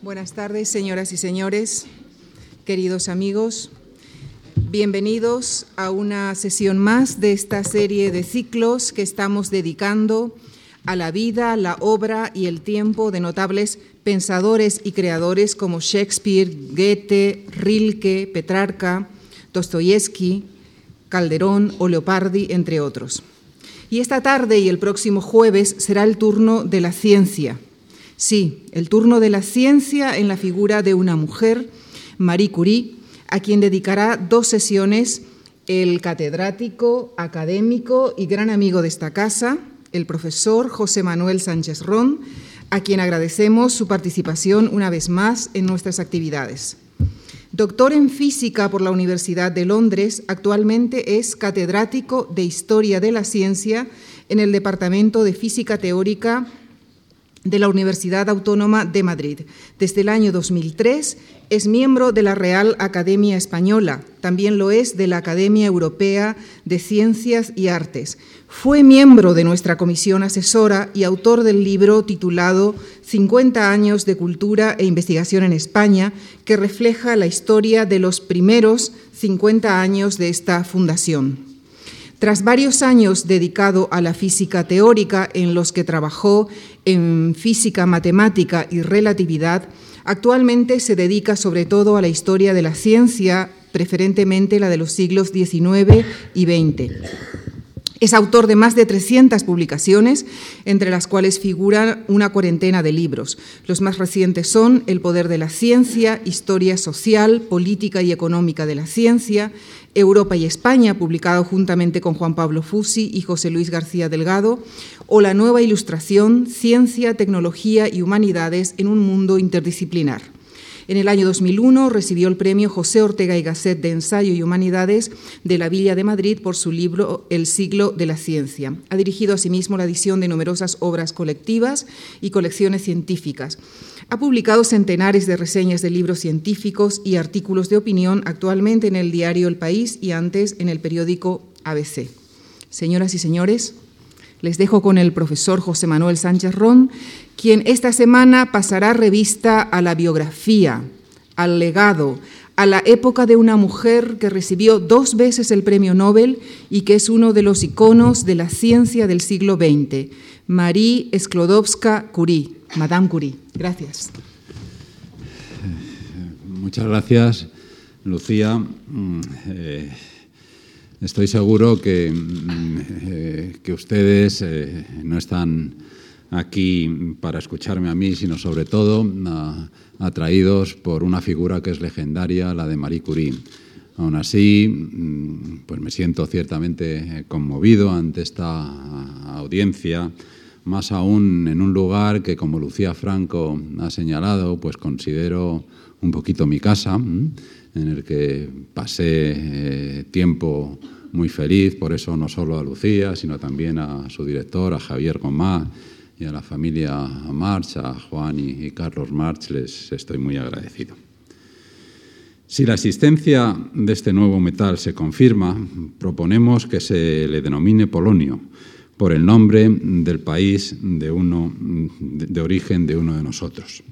Buenas tardes, señoras y señores, queridos amigos. Bienvenidos a una sesión más de esta serie de ciclos que estamos dedicando a la vida, la obra y el tiempo de notables pensadores y creadores como Shakespeare, Goethe, Rilke, Petrarca, Dostoyevsky, Calderón o Leopardi, entre otros. Y esta tarde y el próximo jueves será el turno de la ciencia. Sí, el turno de la ciencia en la figura de una mujer, Marie Curie, a quien dedicará dos sesiones el catedrático, académico y gran amigo de esta casa, el profesor José Manuel Sánchez Ron, a quien agradecemos su participación una vez más en nuestras actividades. Doctor en física por la Universidad de Londres, actualmente es catedrático de Historia de la Ciencia en el Departamento de Física Teórica de la Universidad Autónoma de Madrid. Desde el año 2003 es miembro de la Real Academia Española, también lo es de la Academia Europea de Ciencias y Artes. Fue miembro de nuestra comisión asesora y autor del libro titulado 50 años de cultura e investigación en España, que refleja la historia de los primeros 50 años de esta fundación. Tras varios años dedicado a la física teórica en los que trabajó en física, matemática y relatividad, actualmente se dedica sobre todo a la historia de la ciencia, preferentemente la de los siglos XIX y XX. Es autor de más de 300 publicaciones, entre las cuales figuran una cuarentena de libros. Los más recientes son El poder de la ciencia, Historia social, Política y económica de la ciencia, Europa y España, publicado juntamente con Juan Pablo Fusi y José Luis García Delgado, o La nueva ilustración, Ciencia, Tecnología y Humanidades en un mundo interdisciplinar. En el año 2001 recibió el premio José Ortega y Gasset de Ensayo y Humanidades de la Villa de Madrid por su libro El siglo de la ciencia. Ha dirigido asimismo la edición de numerosas obras colectivas y colecciones científicas. Ha publicado centenares de reseñas de libros científicos y artículos de opinión actualmente en el diario El País y antes en el periódico ABC. Señoras y señores, les dejo con el profesor José Manuel Sánchez Ron, quien esta semana pasará revista a la biografía, al legado, a la época de una mujer que recibió dos veces el premio Nobel y que es uno de los iconos de la ciencia del siglo XX, Marie Sklodowska-Curie, Madame Curie. Gracias. Muchas gracias, Lucía. Mm, eh, estoy seguro que, mm, eh, que ustedes eh, no están aquí para escucharme a mí, sino sobre todo atraídos por una figura que es legendaria, la de Marie Curie. Aún así, mm, pues me siento ciertamente conmovido ante esta audiencia, más aún en un lugar que, como Lucía Franco ha señalado, pues considero un poquito mi casa, en el que pasé eh, tiempo muy feliz, por eso no solo a Lucía, sino también a su director, a Javier Gomá, y a la familia March, a Juan y, Carlos March, les estoy muy agradecido. Si la existencia de este nuevo metal se confirma, proponemos que se le denomine polonio, por el nombre del país de, uno, de origen de uno de nosotros.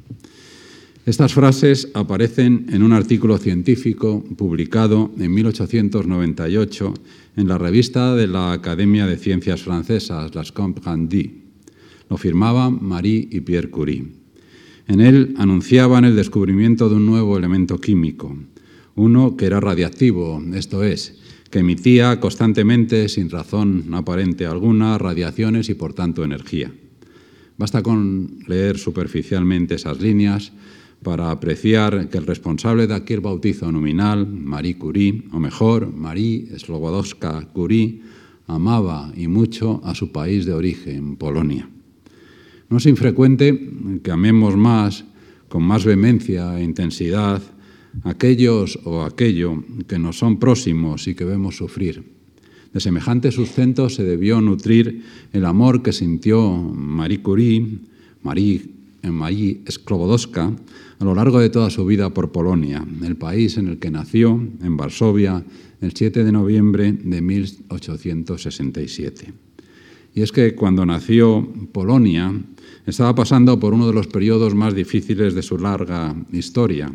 Estas frases aparecen en un artículo científico publicado en 1898 en la revista de la Academia de Ciencias Francesas, Las Comptes lo firmaban Marie y Pierre Curie. En él anunciaban el descubrimiento de un nuevo elemento químico, uno que era radiactivo, esto es, que emitía constantemente, sin razón aparente alguna, radiaciones y por tanto energía. Basta con leer superficialmente esas líneas para apreciar que el responsable de aquel bautizo nominal, Marie Curie, o mejor, Marie Slobodowska Curie, amaba y mucho a su país de origen, Polonia. No es infrecuente que amemos más, con más vehemencia e intensidad, aquellos o aquello que nos son próximos y que vemos sufrir. De semejante sustento se debió nutrir el amor que sintió Marie Curie, Marie, Marie Sklodowska, a lo largo de toda su vida por Polonia, el país en el que nació, en Varsovia, el 7 de noviembre de 1867 Y es que cuando nació Polonia, estaba pasando por uno de los periodos más difíciles de su larga historia.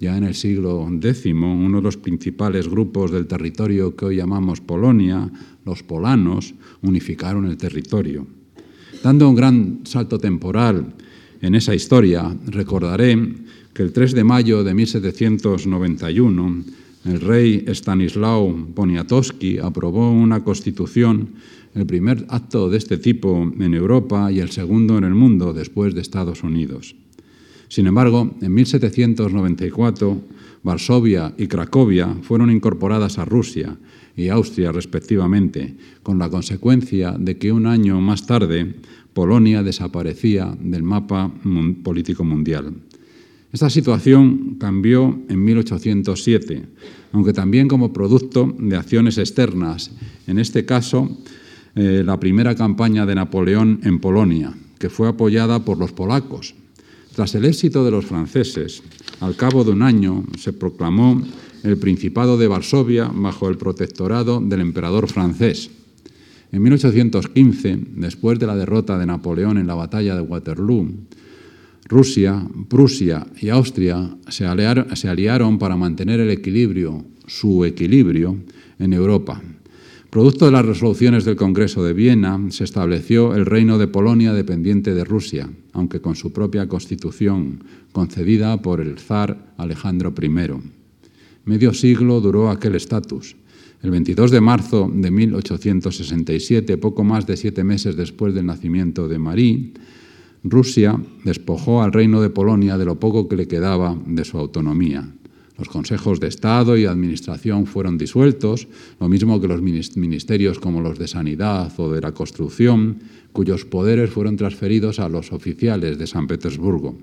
Ya en el siglo X, uno de los principales grupos del territorio que hoy llamamos Polonia, los polanos, unificaron el territorio. Dando un gran salto temporal en esa historia, recordaré que el 3 de mayo de 1791 el rey Stanislao Poniatowski aprobó una constitución, el primer acto de este tipo en Europa y el segundo en el mundo después de Estados Unidos. Sin embargo, en 1794, Varsovia y Cracovia fueron incorporadas a Rusia y Austria respectivamente, con la consecuencia de que un año más tarde Polonia desaparecía del mapa político mundial. Esta situación cambió en 1807, aunque también como producto de acciones externas, en este caso eh, la primera campaña de Napoleón en Polonia, que fue apoyada por los polacos. Tras el éxito de los franceses, al cabo de un año se proclamó el Principado de Varsovia bajo el protectorado del emperador francés. En 1815, después de la derrota de Napoleón en la batalla de Waterloo, Rusia, Prusia y Austria se aliaron, para mantener el equilibrio, su equilibrio, en Europa. Producto de las resoluciones del Congreso de Viena, se estableció el Reino de Polonia dependiente de Rusia, aunque con su propia constitución, concedida por el zar Alejandro I. Medio siglo duró aquel estatus. El 22 de marzo de 1867, poco más de siete meses después del nacimiento de Marie, Rusia despojó al reino de Polonia de lo poco que le quedaba de su autonomía. Los consejos de Estado y Administración fueron disueltos, lo mismo que los ministerios como los de Sanidad o de la Construcción, cuyos poderes fueron transferidos a los oficiales de San Petersburgo.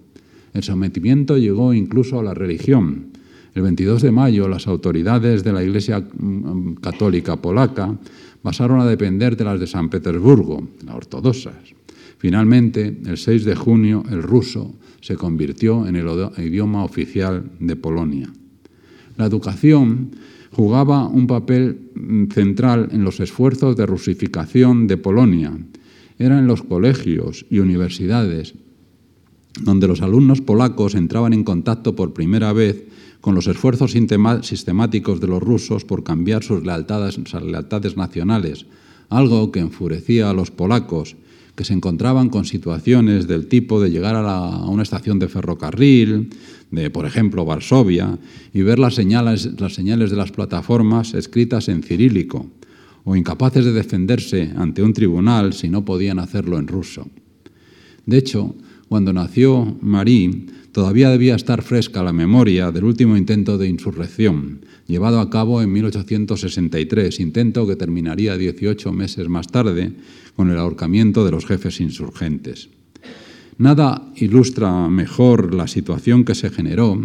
El sometimiento llegó incluso a la religión. El 22 de mayo, las autoridades de la Iglesia mm, Católica Polaca pasaron a depender de las de San Petersburgo, las ortodoxas. Finalmente, el 6 de junio, el ruso se convirtió en el idioma oficial de Polonia. La educación jugaba un papel mm, central en los esfuerzos de rusificación de Polonia. Era en los colegios y universidades donde los alumnos polacos entraban en contacto por primera vez con los esfuerzos sistemáticos de los rusos por cambiar sus lealtades, sus lealtades nacionales, algo que enfurecía a los polacos que se encontraban con situaciones del tipo de llegar a, una estación de ferrocarril, de por ejemplo Varsovia, y ver las señales, las señales de las plataformas escritas en cirílico, o incapaces de defenderse ante un tribunal si no podían hacerlo en ruso. De hecho, cuando nació Marie, todavía debía estar fresca la memoria del último intento de insurrección, llevado a cabo en 1863, intento que terminaría 18 meses más tarde con el ahorcamiento de los jefes insurgentes. Nada ilustra mejor la situación que se generó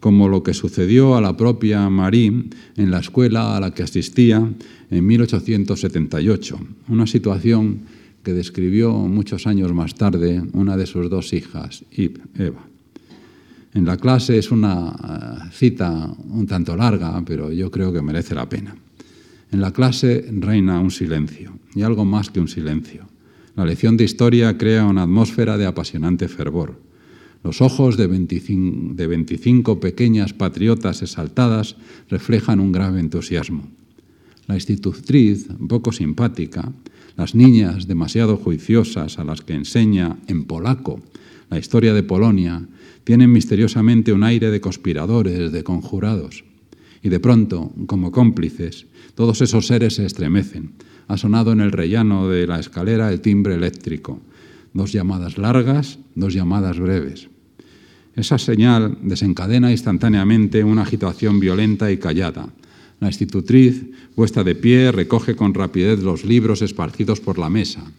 como lo que sucedió a la propia Marie en la escuela a la que asistía en 1878, una situación que describió muchos años más tarde una de sus dos hijas, Eva. En la clase es una eh, cita un tanto larga, pero yo creo que merece la pena. En la clase reina un silencio, y algo más que un silencio. La lección de historia crea una atmósfera de apasionante fervor. Los ojos de 25, de 25 pequeñas patriotas exaltadas reflejan un grave entusiasmo. La institutriz, poco simpática, las niñas demasiado juiciosas a las que enseña en polaco la historia de Polonia, tienen misteriosamente un aire de conspiradores, de conjurados. Y de pronto, como cómplices, todos esos seres se estremecen. Ha sonado en el rellano de la escalera el timbre eléctrico. Dos llamadas largas, dos llamadas breves. Esa señal desencadena instantáneamente una agitación violenta y callada. La institutriz, puesta de pie, recoge con rapidez los libros esparcidos por la mesa.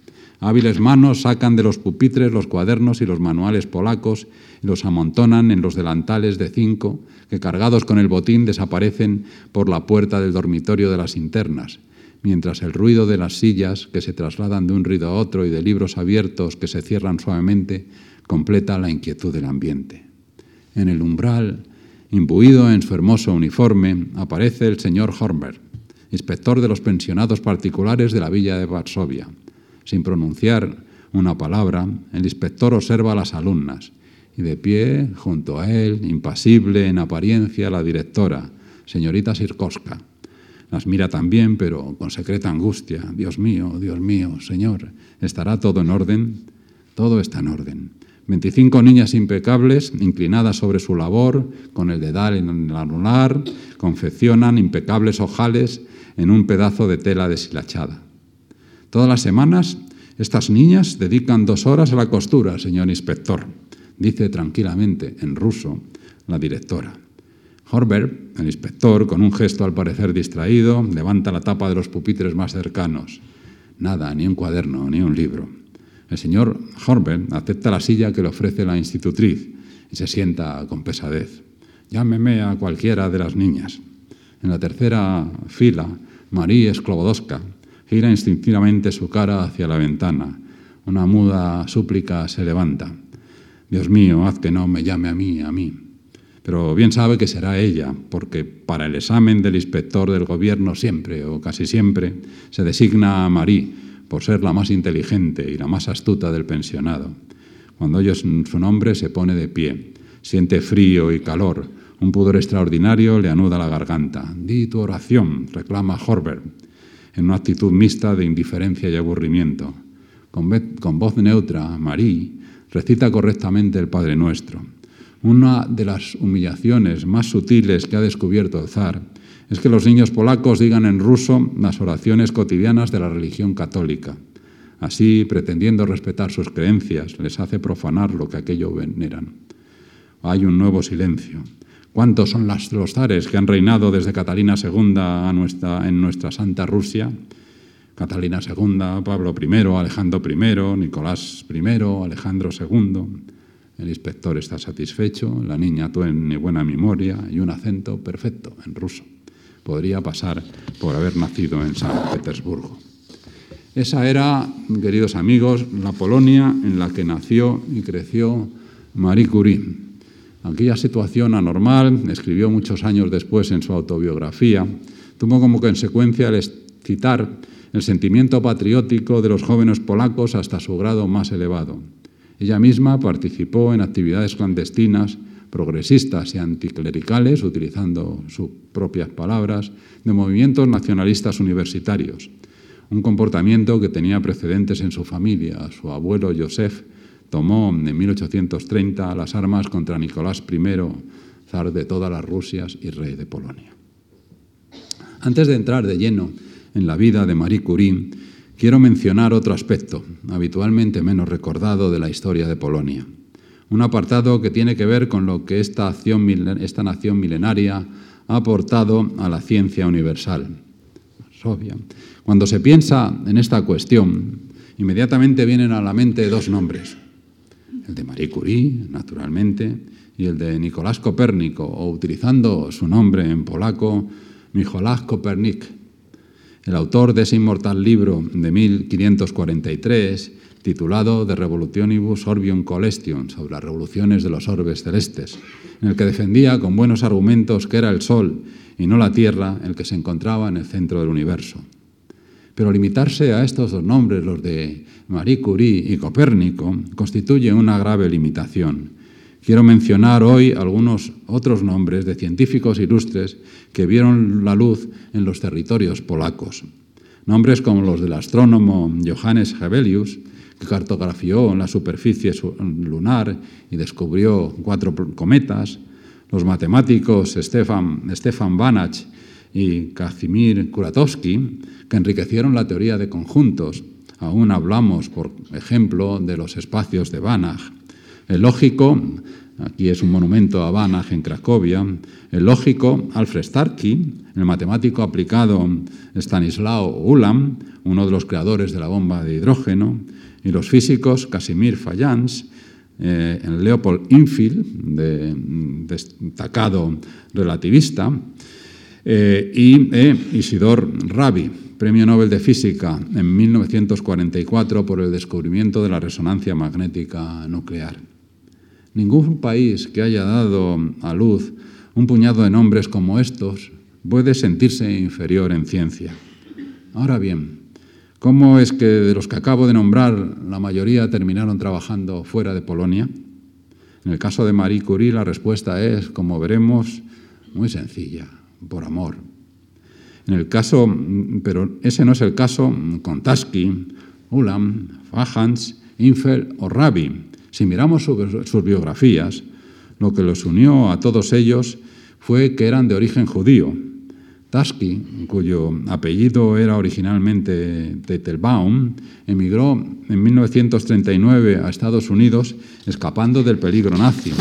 Hábiles manos sacan de los pupitres los cuadernos y los manuales polacos y los amontonan en los delantales de cinco que cargados con el botín desaparecen por la puerta del dormitorio de las internas, mientras el ruido de las sillas que se trasladan de un ruido a otro y de libros abiertos que se cierran suavemente completa la inquietud del ambiente. En el umbral, imbuido en su hermoso uniforme, aparece el señor Hornberg, inspector de los pensionados particulares de la villa de Varsovia Sin pronunciar una palabra, el inspector observa a las alumnas y de pie, junto a él, impasible en apariencia, la directora, señorita Sirkoska. Las mira también, pero con secreta angustia. Dios mío, Dios mío, Señor, ¿estará todo en orden? Todo está en orden. 25 niñas impecables, inclinadas sobre su labor, con el dedal en el anular, confeccionan impecables ojales en un pedazo de tela deshilachada. Todas las semanas, estas niñas dedican dos horas a la costura, señor inspector, dice tranquilamente, en ruso, la directora. Horbert, el inspector, con un gesto al parecer distraído, levanta la tapa de los pupitres más cercanos. Nada, ni un cuaderno, ni un libro. El señor Horbert acepta la silla que le ofrece la institutriz y se sienta con pesadez. Llámeme a cualquiera de las niñas. En la tercera fila, María Sklobodowska gira instintivamente su cara hacia la ventana. Una muda súplica se levanta. Dios mío, haz que no me llame a mí, a mí. Pero bien sabe que será ella, porque para el examen del inspector del gobierno siempre o casi siempre se designa a Marie por ser la más inteligente y la más astuta del pensionado. Cuando oye su nombre se pone de pie, siente frío y calor, un pudor extraordinario le anuda la garganta. Di tu oración, reclama Horbert, en una actitud mixta de indiferencia y aburrimiento. Con, voz neutra, Marie recita correctamente el Padre Nuestro. Una de las humillaciones más sutiles que ha descubierto el zar es que los niños polacos digan en ruso las oraciones cotidianas de la religión católica. Así, pretendiendo respetar sus creencias, les hace profanar lo que aquello veneran. Hay un nuevo silencio. ¿Cuántos son los zares que han reinado desde Catalina II a nuestra, en nuestra Santa Rusia? Catalina II, Pablo I, Alejandro I, Nicolás I, Alejandro II. El inspector está satisfecho, la niña tiene buena memoria y un acento perfecto en ruso podría pasar por haber nacido en San Petersburgo. Esa era, queridos amigos, la Polonia en la que nació y creció Marie Curie. Aquella situación anormal, escribió muchos años después en su autobiografía, tuvo como consecuencia el excitar el sentimiento patriótico de los jóvenes polacos hasta su grado más elevado. Ella misma participó en actividades clandestinas progresistas y anticlericales, utilizando sus propias palabras, de movimientos nacionalistas universitarios, un comportamiento que tenía precedentes en su familia. Su abuelo Joseph tomó en 1830 las armas contra Nicolás I, zar de todas las Rusias y rey de Polonia. Antes de entrar de lleno en la vida de Marie Curie, quiero mencionar otro aspecto, habitualmente menos recordado de la historia de Polonia un apartado que tiene que ver con lo que esta, nación milenaria ha aportado a la ciencia universal. Cuando se piensa en esta cuestión, inmediatamente vienen a la mente dos nombres. El de Marie Curie, naturalmente, y el de Nicolás Copérnico, o utilizando su nombre en polaco, Micholás Kopernik, el autor de ese inmortal libro de 1543 titulado De Revolutionibus Orbium Colestion, sobre las revoluciones de los orbes celestes, en el que defendía con buenos argumentos que era el Sol y no la Tierra el que se encontraba en el centro del universo. Pero limitarse a estos dos nombres, los de Marie Curie y Copérnico, constituye una grave limitación. Quiero mencionar hoy algunos otros nombres de científicos ilustres que vieron la luz en los territorios polacos. Nombres como los del astrónomo Johannes Hevelius, que cartografió la superficie lunar y descubrió cuatro cometas, los matemáticos Stefan, Stefan Banach y Kazimir Kuratowski, que enriquecieron la teoría de conjuntos. Aún hablamos, por ejemplo, de los espacios de Banach. El lógico, aquí es un monumento a Banach en Cracovia, el lógico Alfred Starkey, el matemático aplicado Stanislao Ulam, uno de los creadores de la bomba de hidrógeno, y los físicos Casimir Fayans, eh, Leopold Infield, de, destacado relativista, eh, y eh, Isidor Rabi, Premio Nobel de Física en 1944 por el descubrimiento de la resonancia magnética nuclear. Ningún país que haya dado a luz un puñado de nombres como estos puede sentirse inferior en ciencia. Ahora bien, ¿Cómo es que de los que acabo de nombrar, la mayoría terminaron trabajando fuera de Polonia? En el caso de Marie Curie, la respuesta es, como veremos, muy sencilla, por amor. En el caso, pero ese no es el caso con Tasky, Ulam, Fajans, Infel o Rabi. Si miramos sus biografías, lo que los unió a todos ellos fue que eran de origen judío, Tasky, cuyo apellido era originalmente Tetelbaum, emigró en 1939 a Estados Unidos escapando del peligro nazi.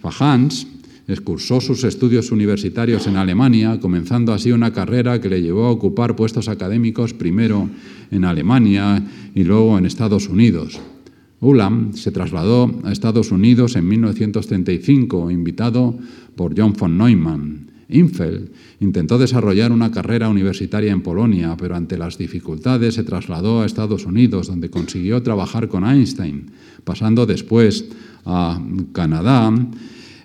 Fajans excursó sus estudios universitarios en Alemania, comenzando así una carrera que le llevó a ocupar puestos académicos primero en Alemania y luego en Estados Unidos. Ulam se trasladó a Estados Unidos en 1935, invitado por John von Neumann. Infeld intentó desarrollar una carrera universitaria en Polonia, pero ante las dificultades se trasladó a Estados Unidos, donde consiguió trabajar con Einstein, pasando después a Canadá,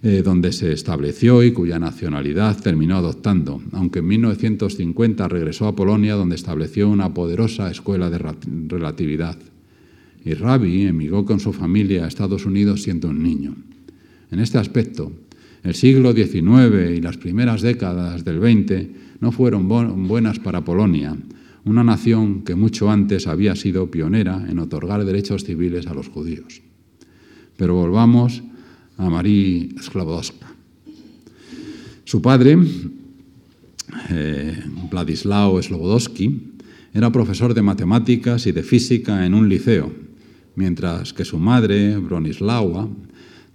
eh, donde se estableció y cuya nacionalidad terminó adoptando, aunque en 1950 regresó a Polonia, donde estableció una poderosa escuela de relatividad. Y Rabi emigró con su familia a Estados Unidos siendo un niño. En este aspecto, el siglo XIX y las primeras décadas del XX no fueron buenas para Polonia, una nación que mucho antes había sido pionera en otorgar derechos civiles a los judíos. Pero volvamos a Marie Sklodowska. Su padre, eh, Vladislao Slobodowski, era profesor de matemáticas y de física en un liceo, mientras que su madre, Bronislawa,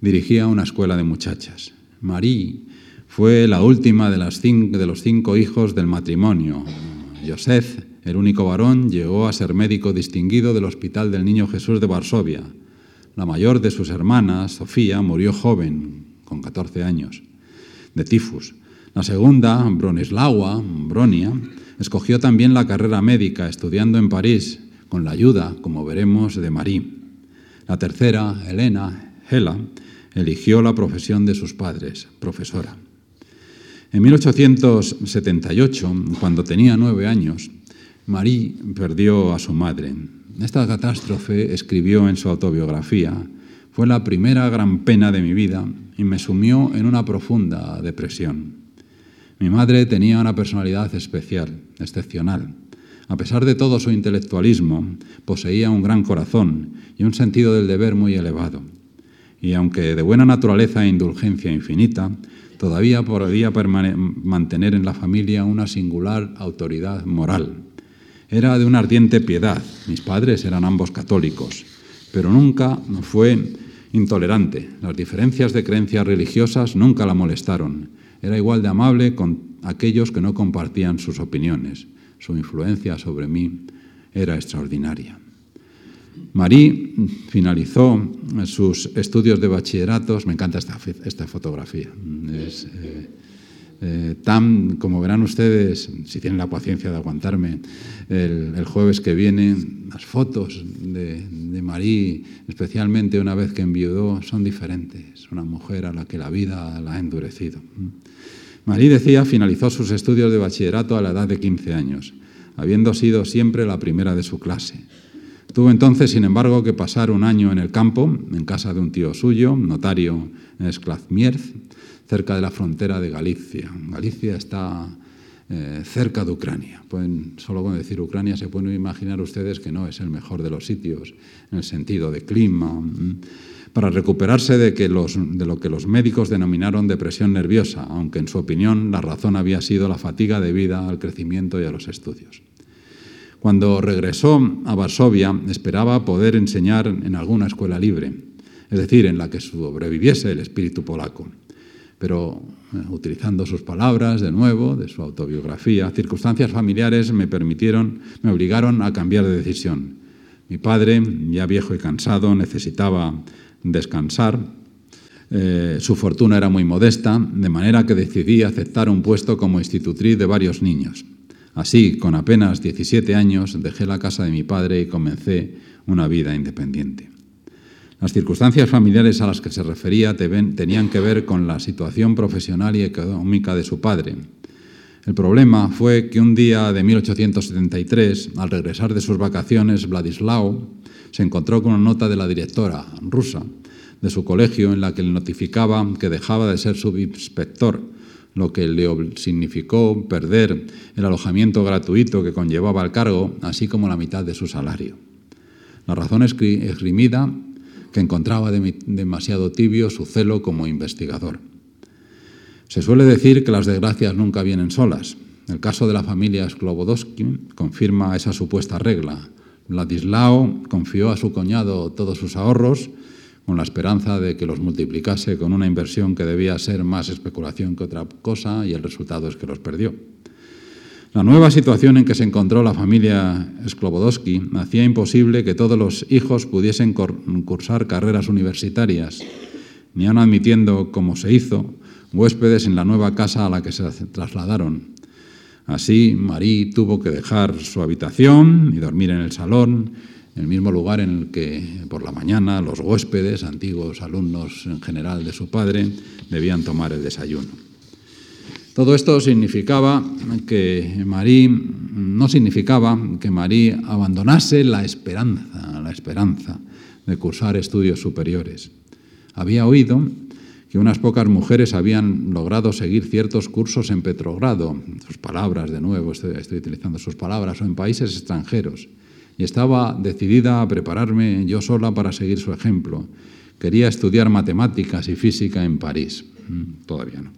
dirigía una escuela de muchachas. Marie fue la última de, de los cinco hijos del matrimonio. Joseph, el único varón, llegó a ser médico distinguido del Hospital del Niño Jesús de Varsovia. La mayor de sus hermanas, Sofía, murió joven, con 14 años, de tifus. La segunda, Bronislawa, Bronia, escogió también la carrera médica, estudiando en París, con la ayuda, como veremos, de Marie. La tercera, Elena, Hela, eligió la profesión de sus padres, profesora. En 1878, cuando tenía nueve años, Marie perdió a su madre. Esta catástrofe, escribió en su autobiografía, fue la primera gran pena de mi vida y me sumió en una profunda depresión. Mi madre tenía una personalidad especial, excepcional. A pesar de todo su intelectualismo, poseía un gran corazón y un sentido del deber muy elevado y aunque de buena naturaleza e indulgencia infinita, todavía podía mantener en la familia una singular autoridad moral. Era de una ardiente piedad, mis padres eran ambos católicos, pero nunca fue intolerante. Las diferencias de creencias religiosas nunca la molestaron. Era igual de amable con aquellos que no compartían sus opiniones. Su influencia sobre mí era extraordinaria. Marie finalizó sus estudios de bachilleratos, me encanta esta, fotografía, es eh, eh, tan, como verán ustedes, si tienen la paciencia de aguantarme, el, jueves que viene, las fotos de, de, Marie, especialmente una vez que enviudó, son diferentes, una mujer a la que la vida la ha endurecido. Marie decía, finalizó sus estudios de bachillerato a la edad de 15 años, habiendo sido siempre la primera de su clase Tuvo entonces, sin embargo, que pasar un año en el campo, en casa de un tío suyo, notario en Esclazmierz, cerca de la frontera de Galicia. Galicia está eh, cerca de Ucrania. Pueden, solo con decir Ucrania se pueden imaginar ustedes que no es el mejor de los sitios en el sentido de clima. Para recuperarse de, que los, de lo que los médicos denominaron depresión nerviosa, aunque en su opinión la razón había sido la fatiga debida al crecimiento y a los estudios. Cuando regresó a Varsovia, esperaba poder enseñar en alguna escuela libre, es decir, en la que sobreviviese el espíritu polaco. Pero eh, utilizando sus palabras de nuevo, de su autobiografía, circunstancias familiares me permitieron, me obligaron a cambiar de decisión. Mi padre, ya viejo y cansado, necesitaba descansar. Eh, su fortuna era muy modesta, de manera que decidí aceptar un puesto como institutriz de varios niños. Así, con apenas 17 años, dejé la casa de mi padre y comencé una vida independiente. Las circunstancias familiares a las que se refería tenían que ver con la situación profesional y económica de su padre. El problema fue que un día de 1873, al regresar de sus vacaciones, Vladislao se encontró con una nota de la directora rusa de su colegio en la que le notificaba que dejaba de ser subinspector, lo que le significó perder el alojamiento gratuito que conllevaba el cargo, así como la mitad de su salario. La razón esgrimida que encontraba demasiado tibio su celo como investigador. Se suele decir que las desgracias nunca vienen solas. El caso de la familia Sklobodowski confirma esa supuesta regla. Vladislao confió a su cuñado todos sus ahorros con la esperanza de que los multiplicase con una inversión que debía ser más especulación que otra cosa y el resultado es que los perdió. La nueva situación en que se encontró la familia Sklobodowski hacía imposible que todos los hijos pudiesen cursar carreras universitarias, ni aun admitiendo, como se hizo, huéspedes en la nueva casa a la que se trasladaron. Así, Marie tuvo que dejar su habitación y dormir en el salón, el mismo lugar en el que por la mañana los huéspedes, antiguos alumnos en general de su padre, debían tomar el desayuno. Todo esto significaba que Marie no significaba que Marie abandonase la esperanza, la esperanza de cursar estudios superiores. Había oído que unas pocas mujeres habían logrado seguir ciertos cursos en Petrogrado, sus palabras de nuevo, estoy, utilizando sus palabras, o en países extranjeros, y estaba decidida a prepararme yo sola para seguir su ejemplo. Quería estudiar matemáticas y física en París. Mm, todavía no.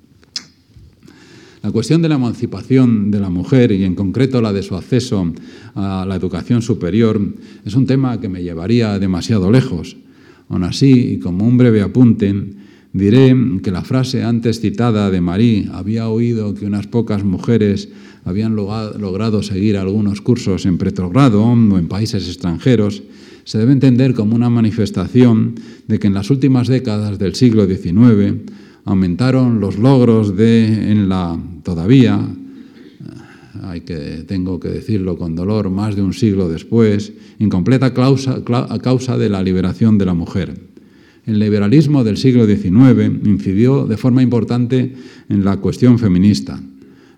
La cuestión de la emancipación de la mujer y en concreto la de su acceso a la educación superior es un tema que me llevaría demasiado lejos. Aún así, y como un breve apunte, Diré que la frase antes citada de Marie, había oído que unas pocas mujeres habían logrado seguir algunos cursos en pretrogrado o en países extranjeros, se debe entender como una manifestación de que en las últimas décadas del siglo XIX aumentaron los logros de, en la todavía, hay que, tengo que decirlo con dolor, más de un siglo después, incompleta causa, causa de la liberación de la mujer. El liberalismo del siglo XIX incidió de forma importante en la cuestión feminista.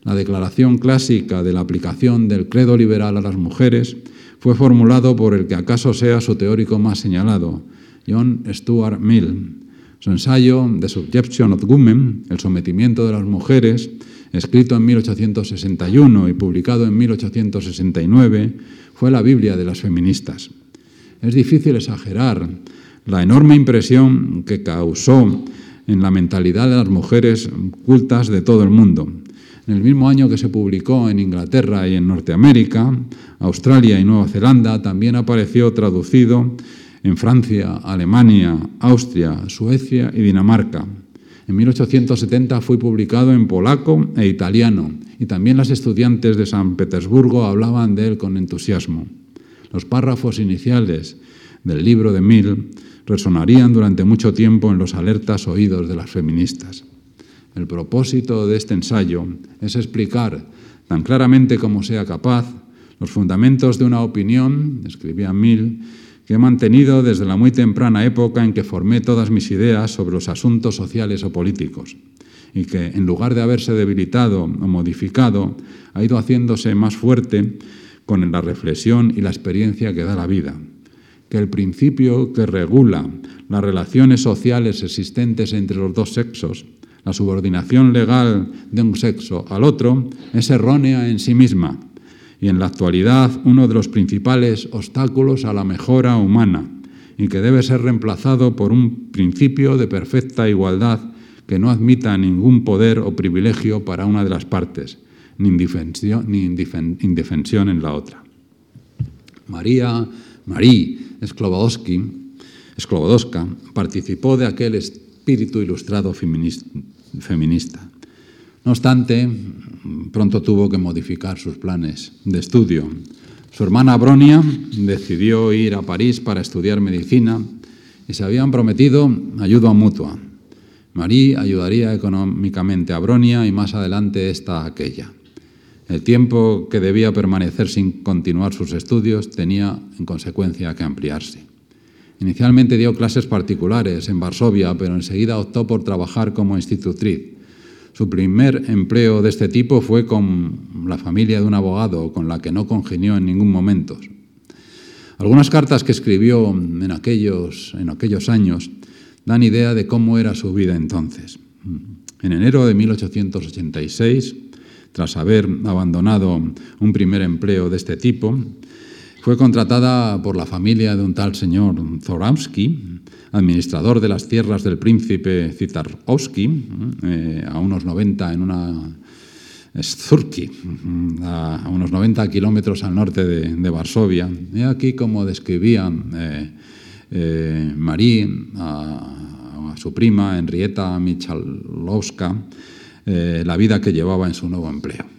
La declaración clásica de la aplicación del credo liberal a las mujeres fue formulado por el que acaso sea su teórico más señalado, John Stuart Mill. Su ensayo The Subjection of Women, el sometimiento de las mujeres, escrito en 1861 y publicado en 1869, fue la Biblia de las feministas. Es difícil exagerar la enorme impresión que causó en la mentalidad de las mujeres cultas de todo el mundo. En el mismo año que se publicó en Inglaterra y en Norteamérica, Australia y Nueva Zelanda, también apareció traducido en Francia, Alemania, Austria, Suecia y Dinamarca. En 1870 fue publicado en polaco e italiano y también las estudiantes de San Petersburgo hablaban de él con entusiasmo. Los párrafos iniciales del libro de Mill resonarían durante mucho tiempo en los alertas oídos de las feministas. El propósito de este ensayo es explicar tan claramente como sea capaz los fundamentos de una opinión, escribía Mill, que he mantenido desde la muy temprana época en que formé todas mis ideas sobre los asuntos sociales o políticos, y que, en lugar de haberse debilitado o modificado, ha ido haciéndose más fuerte con la reflexión y la experiencia que da la vida que el principio que regula las relaciones sociales existentes entre los dos sexos, la subordinación legal de un sexo al otro, es errónea en sí misma y en la actualidad uno de los principales obstáculos a la mejora humana y que debe ser reemplazado por un principio de perfecta igualdad que no admita ningún poder o privilegio para una de las partes, ni indefensión, ni indefensión en la otra. María, María Sklobodowska participó de aquel espíritu ilustrado feminista. No obstante, pronto tuvo que modificar sus planes de estudio. Su hermana Bronia decidió ir a París para estudiar medicina y se habían prometido ayuda mutua. Marie ayudaría económicamente a Bronia y más adelante esta a aquella. El tiempo que debía permanecer sin continuar sus estudios tenía, en consecuencia, que ampliarse. Inicialmente dio clases particulares en Varsovia, pero enseguida optó por trabajar como institutriz. Su primer empleo de este tipo fue con la familia de un abogado con la que no congenió en ningún momento. Algunas cartas que escribió en aquellos, en aquellos años dan idea de cómo era su vida entonces. En enero de 1886, tras haber abandonado un primer empleo de este tipo, fue contratada por la familia de un tal señor Zorawski, administrador de las tierras del príncipe Zitarowski, eh, a unos 90 en una Sturki, a unos 90 kilómetros al norte de, Varsovia. Y aquí como describía eh, eh, Marie a, a, su prima Henrietta Michalowska la vida que llevaba en su nuevo empleo.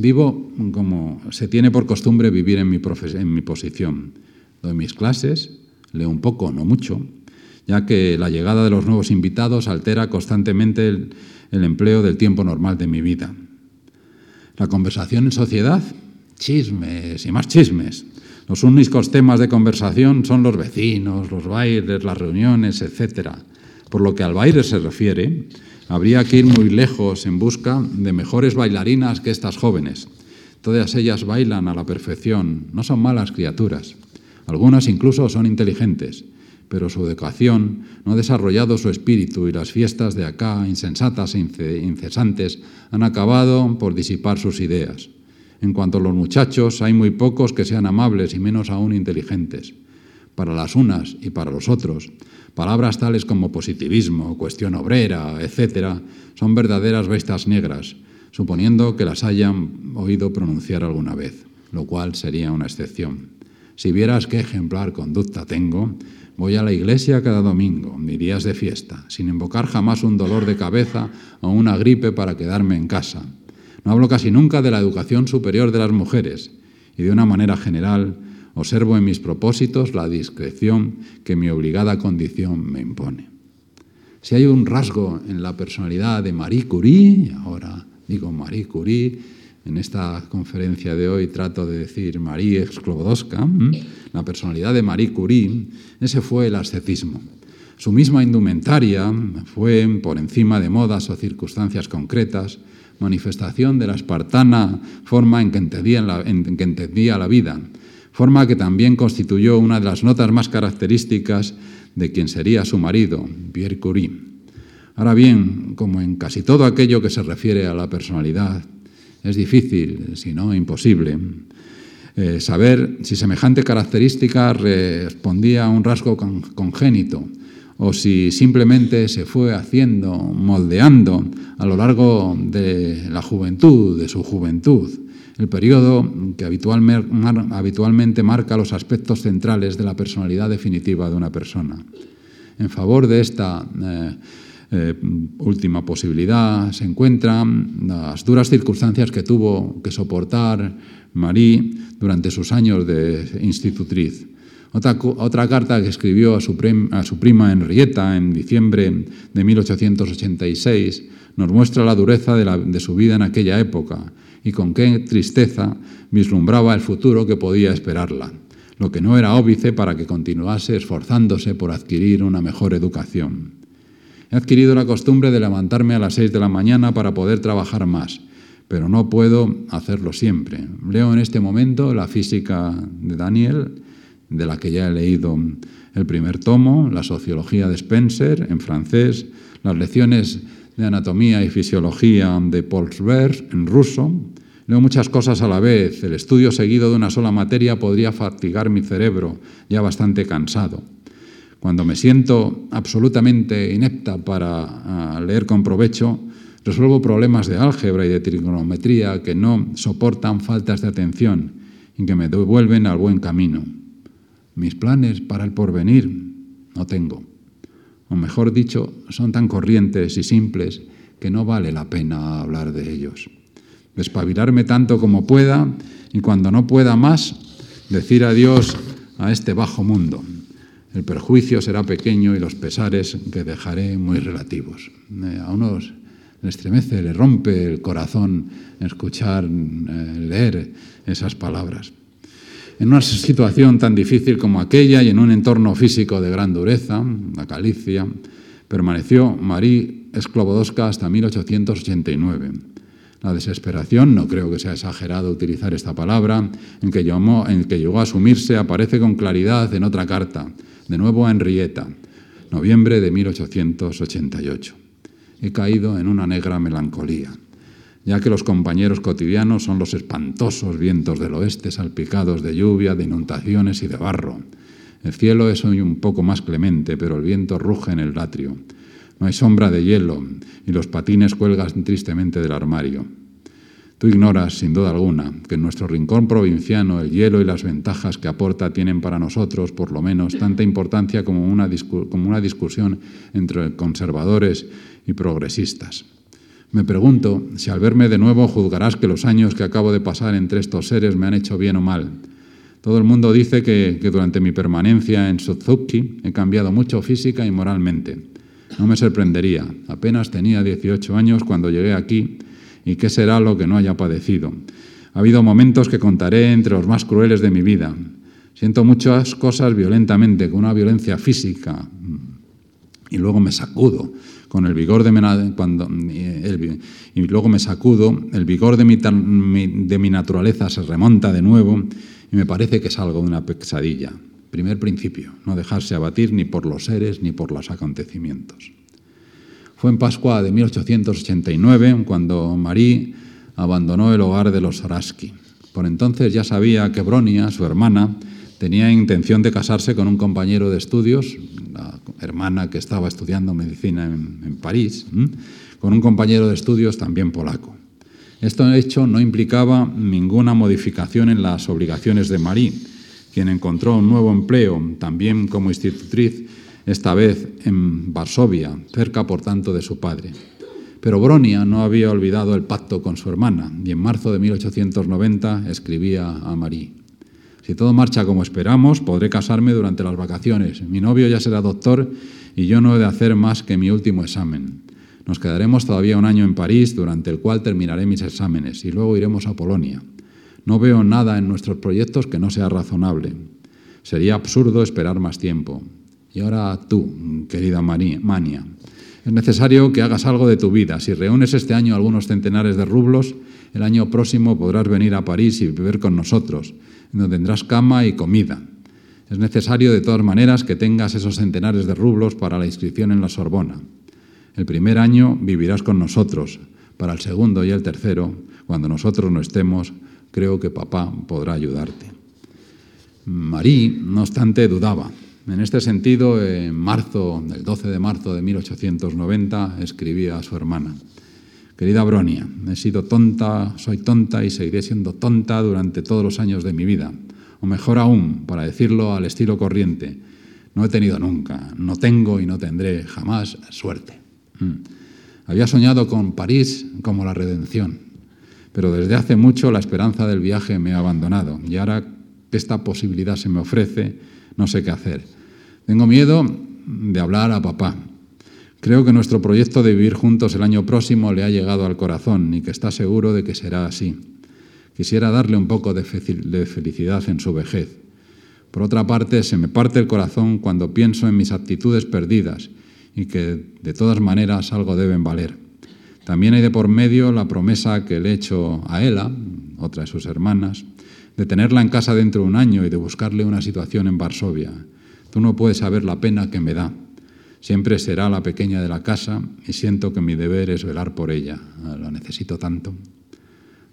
Vivo como se tiene por costumbre vivir en mi, en mi posición. Doy mis clases, leo un poco, no mucho, ya que la llegada de los nuevos invitados altera constantemente el, el empleo del tiempo normal de mi vida. La conversación en sociedad, chismes y más chismes. Los únicos temas de conversación son los vecinos, los bailes, las reuniones, etc. Por lo que al baile se refiere, Habría que ir muy lejos en busca de mejores bailarinas que estas jóvenes. Todas ellas bailan a la perfección, no son malas criaturas. Algunas incluso son inteligentes, pero su educación no ha desarrollado su espíritu y las fiestas de acá, insensatas e incesantes, han acabado por disipar sus ideas. En cuanto a los muchachos, hay muy pocos que sean amables y menos aún inteligentes. Para las unas y para los otros, Palabras tales como positivismo, cuestión obrera, etc., son verdaderas bestias negras, suponiendo que las hayan oído pronunciar alguna vez, lo cual sería una excepción. Si vieras qué ejemplar conducta tengo, voy a la iglesia cada domingo, ni días de fiesta, sin invocar jamás un dolor de cabeza o una gripe para quedarme en casa. No hablo casi nunca de la educación superior de las mujeres y de una manera general Observo en mis propósitos la discreción que mi obligada condición me impone. Si hay un rasgo en la personalidad de Marie Curie, ahora digo Marie Curie, en esta conferencia de hoy trato de decir Marie Sklodowska, la personalidad de Marie Curie, ese fue el ascetismo. Su misma indumentaria fue, por encima de modas o circunstancias concretas, manifestación de la espartana forma en que entendía la, en que entendía la vida, forma que también constituyó una de las notas más características de quien sería su marido, Pierre Curie. Ahora bien, como en casi todo aquello que se refiere a la personalidad, es difícil, si no imposible, eh, saber si semejante característica respondía a un rasgo congénito o si simplemente se fue haciendo, moldeando a lo largo de la juventud, de su juventud, el periodo que habitualmente marca los aspectos centrales de la personalidad definitiva de una persona. En favor de esta eh, eh, última posibilidad se encuentran las duras circunstancias que tuvo que soportar Marie durante sus años de institutriz. Otra, carta que escribió a su, prima Henrietta en diciembre de 1886 nos muestra la dureza de su vida en aquella época y con qué tristeza vislumbraba el futuro que podía esperarla, lo que no era óbice para que continuase esforzándose por adquirir una mejor educación. He adquirido la costumbre de levantarme a las seis de la mañana para poder trabajar más, pero no puedo hacerlo siempre. Leo en este momento la física de Daniel, de la que ya he leído el primer tomo, la sociología de Spencer en francés, las lecciones de anatomía y fisiología de Polsberg en ruso. Leo muchas cosas a la vez. El estudio seguido de una sola materia podría fatigar mi cerebro, ya bastante cansado. Cuando me siento absolutamente inepta para ah, leer con provecho, resuelvo problemas de álgebra y de trigonometría que no soportan faltas de atención y que me devuelven al buen camino. Mis planes para el porvenir no tengo o mejor dicho, son tan corrientes y simples que no vale la pena hablar de ellos. Despabilarme tanto como pueda y cuando no pueda más, decir adiós a este bajo mundo. El perjuicio será pequeño y los pesares que dejaré muy relativos. Eh, a unos le estremece, le rompe el corazón escuchar, eh, leer esas palabras. En una situación tan difícil como aquella y en un entorno físico de gran dureza, la calicia, Permaneció Marie Sklobodowska hasta 1889. La desesperación, no creo que sea exagerado utilizar esta palabra, en que, en que llegó a asumirse aparece con claridad en otra carta, de nuevo a Henrietta, noviembre de 1888. He caído en una negra melancolía, ya que los compañeros cotidianos son los espantosos vientos del oeste salpicados de lluvia, de inundaciones y de barro. El cielo es hoy un poco más clemente, pero el viento ruge en el atrio. No hay sombra de hielo y los patines cuelgan tristemente del armario. Tú ignoras, sin duda alguna, que en nuestro rincón provinciano el hielo y las ventajas que aporta tienen para nosotros, por lo menos, tanta importancia como una, como una discusión entre conservadores y progresistas. Me pregunto si al verme de nuevo juzgarás que los años que acabo de pasar entre estos seres me han hecho bien o mal. Todo el mundo dice que, durante mi permanencia en Suzuki he cambiado mucho física y moralmente. No me sorprendería. Apenas tenía 18 años cuando llegué aquí y qué será lo que no haya padecido. Ha habido momentos que contaré entre los más crueles de mi vida. Siento muchas cosas violentamente, con una violencia física, y luego me sacudo con el vigor de mi, cuando, y luego me sacudo, el vigor de mi, de mi naturaleza se remonta de nuevo y me parece que es algo de una pesadilla. Primer principio, no dejarse abatir ni por los seres ni por los acontecimientos. Fue en Pascua de 1889 cuando Marie abandonó el hogar de los Araski. Por entonces ya sabía que Bronia, su hermana, tenía intención de casarse con un compañero de estudios, la hermana que estaba estudiando medicina en, París, con un compañero de estudios también polaco. Esto hecho no implicaba ninguna modificación en las obligaciones de Marie, quien encontró un nuevo empleo también como institutriz, esta vez en Varsovia, cerca por tanto de su padre. Pero Bronia no había olvidado el pacto con su hermana y en marzo de 1890 escribía a Marie. Si todo marcha como esperamos, podré casarme durante las vacaciones. Mi novio ya será doctor y yo no he de hacer más que mi último examen. Nos quedaremos todavía un año en París, durante el cual terminaré mis exámenes, y luego iremos a Polonia. No veo nada en nuestros proyectos que no sea razonable. Sería absurdo esperar más tiempo. Y ahora tú, querida Mania, es necesario que hagas algo de tu vida. Si reúnes este año algunos centenares de rublos, el año próximo podrás venir a París y vivir con nosotros, donde tendrás cama y comida. Es necesario de todas maneras que tengas esos centenares de rublos para la inscripción en la Sorbona. El primer año vivirás con nosotros, para el segundo y el tercero, cuando nosotros no estemos, creo que papá podrá ayudarte. Marie, no obstante, dudaba. En este sentido, en marzo, el 12 de marzo de 1890, escribía a su hermana, Querida Bronia, he sido tonta, soy tonta y seguiré siendo tonta durante todos los años de mi vida. O mejor aún, para decirlo al estilo corriente, no he tenido nunca, no tengo y no tendré jamás suerte. Mm. Había soñado con París como la redención, pero desde hace mucho la esperanza del viaje me ha abandonado y ahora que esta posibilidad se me ofrece, no sé qué hacer. Tengo miedo de hablar a papá. Creo que nuestro proyecto de vivir juntos el año próximo le ha llegado al corazón y que está seguro de que será así. Quisiera darle un poco de felicidad en su vejez. Por otra parte, se me parte el corazón cuando pienso en mis actitudes perdidas y que de todas maneras algo deben valer. También hay de por medio la promesa que le he hecho a Ela, otra de sus hermanas, de tenerla en casa dentro de un año y de buscarle una situación en Varsovia. Tú no puedes saber la pena que me da. Siempre será la pequeña de la casa y siento que mi deber es velar por ella. La necesito tanto.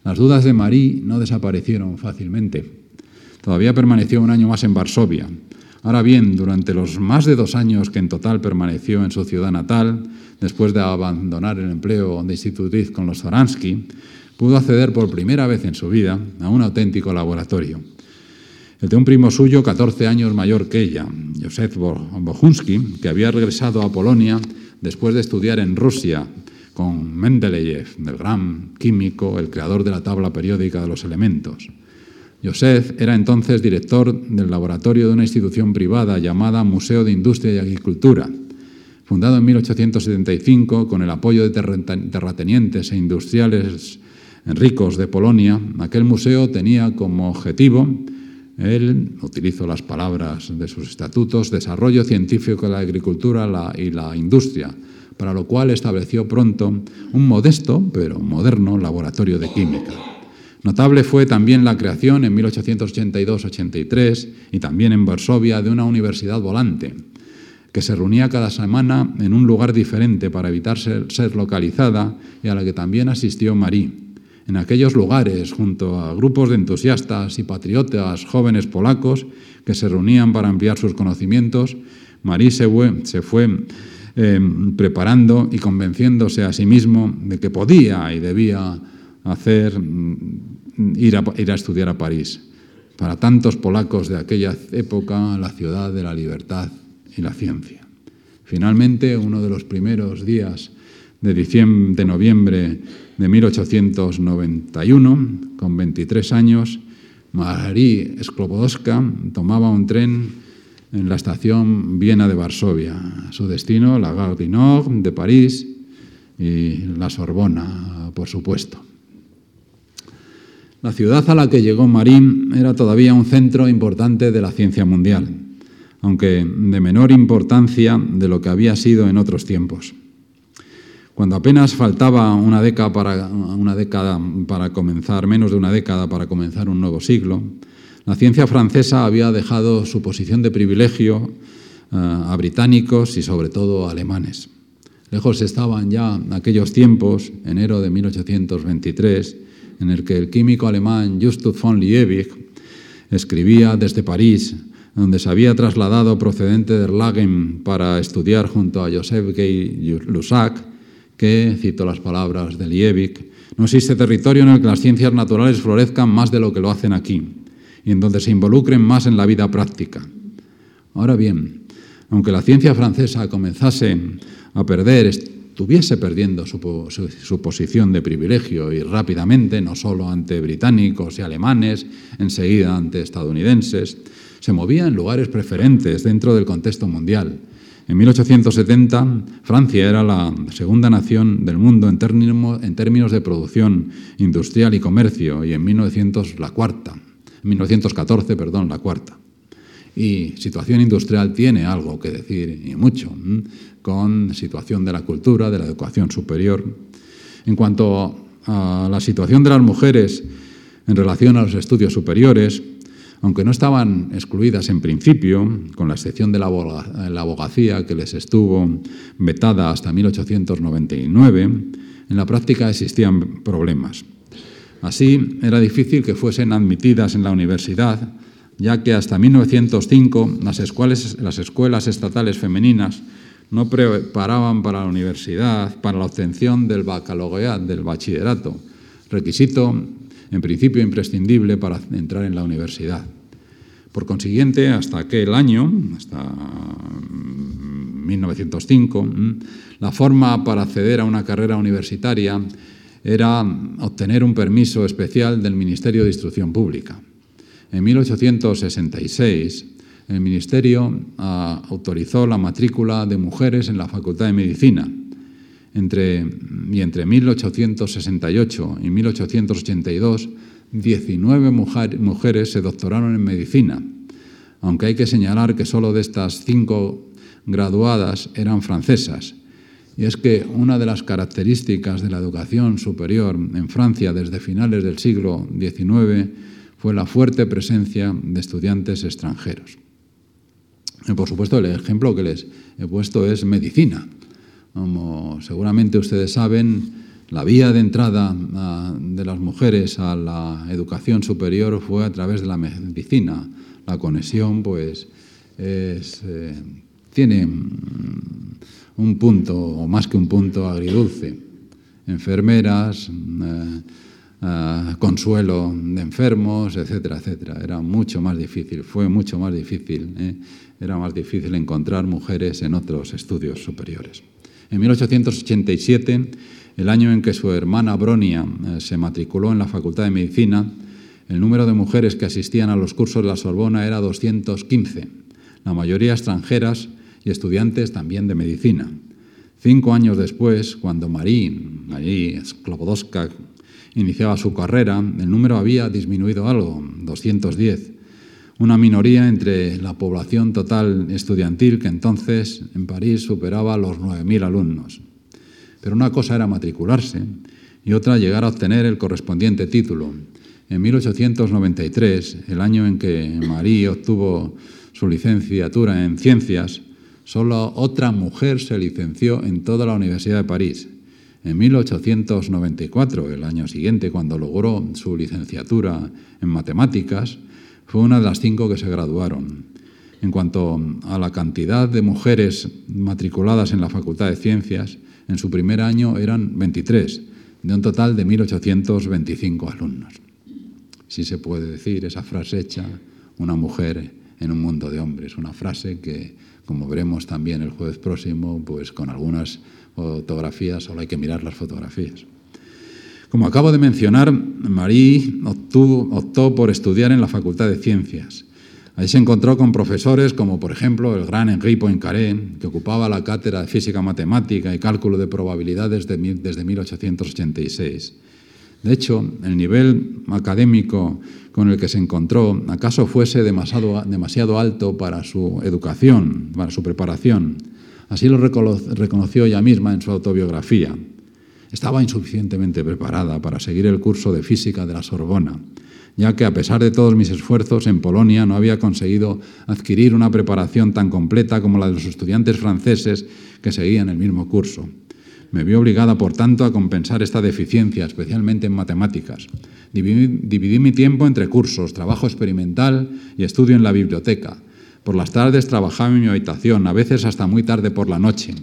Las dudas de Marie no desaparecieron fácilmente. Todavía permaneció un año más en Varsovia. Ahora bien, durante los más de dos años que en total permaneció en su ciudad natal, después de abandonar el empleo de institutriz con los Zoransky, pudo acceder por primera vez en su vida a un auténtico laboratorio. El de un primo suyo, 14 años mayor que ella, Josef Bohunsky, que había regresado a Polonia después de estudiar en Rusia con Mendeleev, el gran químico, el creador de la tabla periódica de los elementos. Josef era entonces director del laboratorio de una institución privada llamada Museo de Industria y Agricultura, Fundado en 1875 con el apoyo de terratenientes e industriales ricos de Polonia, aquel museo tenía como objetivo Él, utilizo las palabras de sus estatutos, desarrollo científico de la agricultura y la industria, para lo cual estableció pronto un modesto, pero moderno, laboratorio de química. Notable fue también la creación en 1882-83 y también en Varsovia de una universidad volante, que se reunía cada semana en un lugar diferente para evitar ser, ser localizada y a la que también asistió Marie. En aquellos lugares, junto a grupos de entusiastas y patriotas jóvenes polacos que se reunían para ampliar sus conocimientos, Marie se fue, se fue eh, preparando y convenciéndose a sí mismo de que podía y debía hacer mm, ir a, ir a estudiar a París. Para tantos polacos de aquella época, la ciudad de la libertad y la ciencia. Finalmente, uno de los primeros días de, diciembre, de noviembre de 1891, con 23 años, Marie Sklobodowska tomaba un tren en la estación Viena de Varsovia. Su destino, la Gare du Nord de París y la Sorbona, por supuesto. La ciudad a la que llegó Marín era todavía un centro importante de la ciencia mundial, aunque de menor importancia de lo que había sido en otros tiempos. Cuando apenas faltaba una década para, una década para comenzar, menos de una década para comenzar un nuevo siglo, la ciencia francesa había dejado su posición de privilegio eh, a británicos y sobre todo a alemanes. Lejos estaban ya aquellos tiempos, enero de 1823, en el que el químico alemán Justus von Liebig escribía desde París, donde se había trasladado procedente de Erlangen para estudiar junto a Joseph Gay Lussac, que, cito las palabras de Liebig, no existe territorio en el que las ciencias naturales florezcan más de lo que lo hacen aquí y en donde se involucren más en la vida práctica. Ahora bien, aunque la ciencia francesa comenzase a perder, estuviese perdiendo su, su, posición de privilegio y rápidamente, no solo ante británicos y alemanes, enseguida ante estadounidenses, se movía en lugares preferentes dentro del contexto mundial en 1870, Francia era la segunda nación del mundo en, términos de producción industrial y comercio, y en 1900 la cuarta. En 1914, perdón, la cuarta. Y situación industrial tiene algo que decir, y mucho, con situación de la cultura, de la educación superior. En cuanto a la situación de las mujeres en relación a los estudios superiores, aunque no estaban excluidas en principio, con la excepción de la abogacía que les estuvo vetada hasta 1899, en la práctica existían problemas. Así, era difícil que fuesen admitidas en la universidad, ya que hasta 1905 las escuelas, las escuelas estatales femeninas no preparaban para la universidad, para la obtención del baccalaureat, del bachillerato, requisito en principio imprescindible para entrar en la universidad. Por consiguiente, hasta aquel año, hasta 1905, mm, la forma para acceder a una carrera universitaria era obtener un permiso especial del Ministerio de Instrucción Pública. En 1866, el Ministerio ah, autorizó la matrícula de mujeres en la Facultad de Medicina entre, y entre 1868 y 1882, 19 mujeres se doctoraron en medicina, aunque hay que señalar que solo de estas cinco graduadas eran francesas. Y es que una de las características de la educación superior en Francia desde finales del siglo XIX fue la fuerte presencia de estudiantes extranjeros. Y por supuesto, el ejemplo que les he puesto es medicina. Como seguramente ustedes saben, la vía de entrada ah, de las mujeres a la educación superior fue a través de la medicina. La conexión, pues, es, eh, tiene un punto, o más que un punto, agridulce. Enfermeras, eh, eh, consuelo de enfermos, etcétera, etcétera. Era mucho más difícil, fue mucho más difícil. Era más difícil encontrar mujeres en otros estudios superiores. En 1887, el año en que su hermana Bronia eh, se matriculó en la Facultad de Medicina, el número de mujeres que asistían a los cursos de la Sorbona era 215, la mayoría extranjeras y estudiantes también de medicina. Cinco años después, cuando Marie, Marie Sklobodowska iniciaba su carrera, el número había disminuido algo, 210. Una minoría entre la población total estudiantil que entonces en París superaba los 9.000 alumnos. Pero una cosa era matricularse y otra llegar a obtener el correspondiente título. En 1893, el año en que Marie obtuvo su licenciatura en ciencias, solo otra mujer se licenció en toda la Universidad de París. En 1894, el año siguiente, cuando logró su licenciatura en matemáticas, fue una de las cinco que se graduaron. En cuanto a la cantidad de mujeres matriculadas en la Facultad de Ciencias, en su primer año eran 23, de un total de 1.825 alumnos. Si se puede decir esa frase hecha, una mujer en un mundo de hombres, una frase que, como veremos también el jueves próximo, pues con algunas fotografías, solo hay que mirar las fotografías. Como acabo de mencionar, Marie optó por estudiar en la Facultad de Ciencias. Ahí se encontró con profesores como, por ejemplo, el gran Henri Poincaré, que ocupaba la cátedra de Física Matemática y Cálculo de Probabilidades desde 1886. De hecho, el nivel académico con el que se encontró acaso fuese demasiado, demasiado alto para su educación, para su preparación. Así lo reconoció ella misma en su autobiografía. Estaba insuficientemente preparada para seguir el curso de física de la Sorbona, ya que a pesar de todos mis esfuerzos en Polonia no había conseguido adquirir una preparación tan completa como la de los estudiantes franceses que seguían el mismo curso. Me vi obligada, por tanto, a compensar esta deficiencia, especialmente en matemáticas. Dividí, mi tiempo entre cursos, trabajo experimental y estudio en la biblioteca. Por las tardes trabajaba en mi habitación, a veces hasta muy tarde por la noche.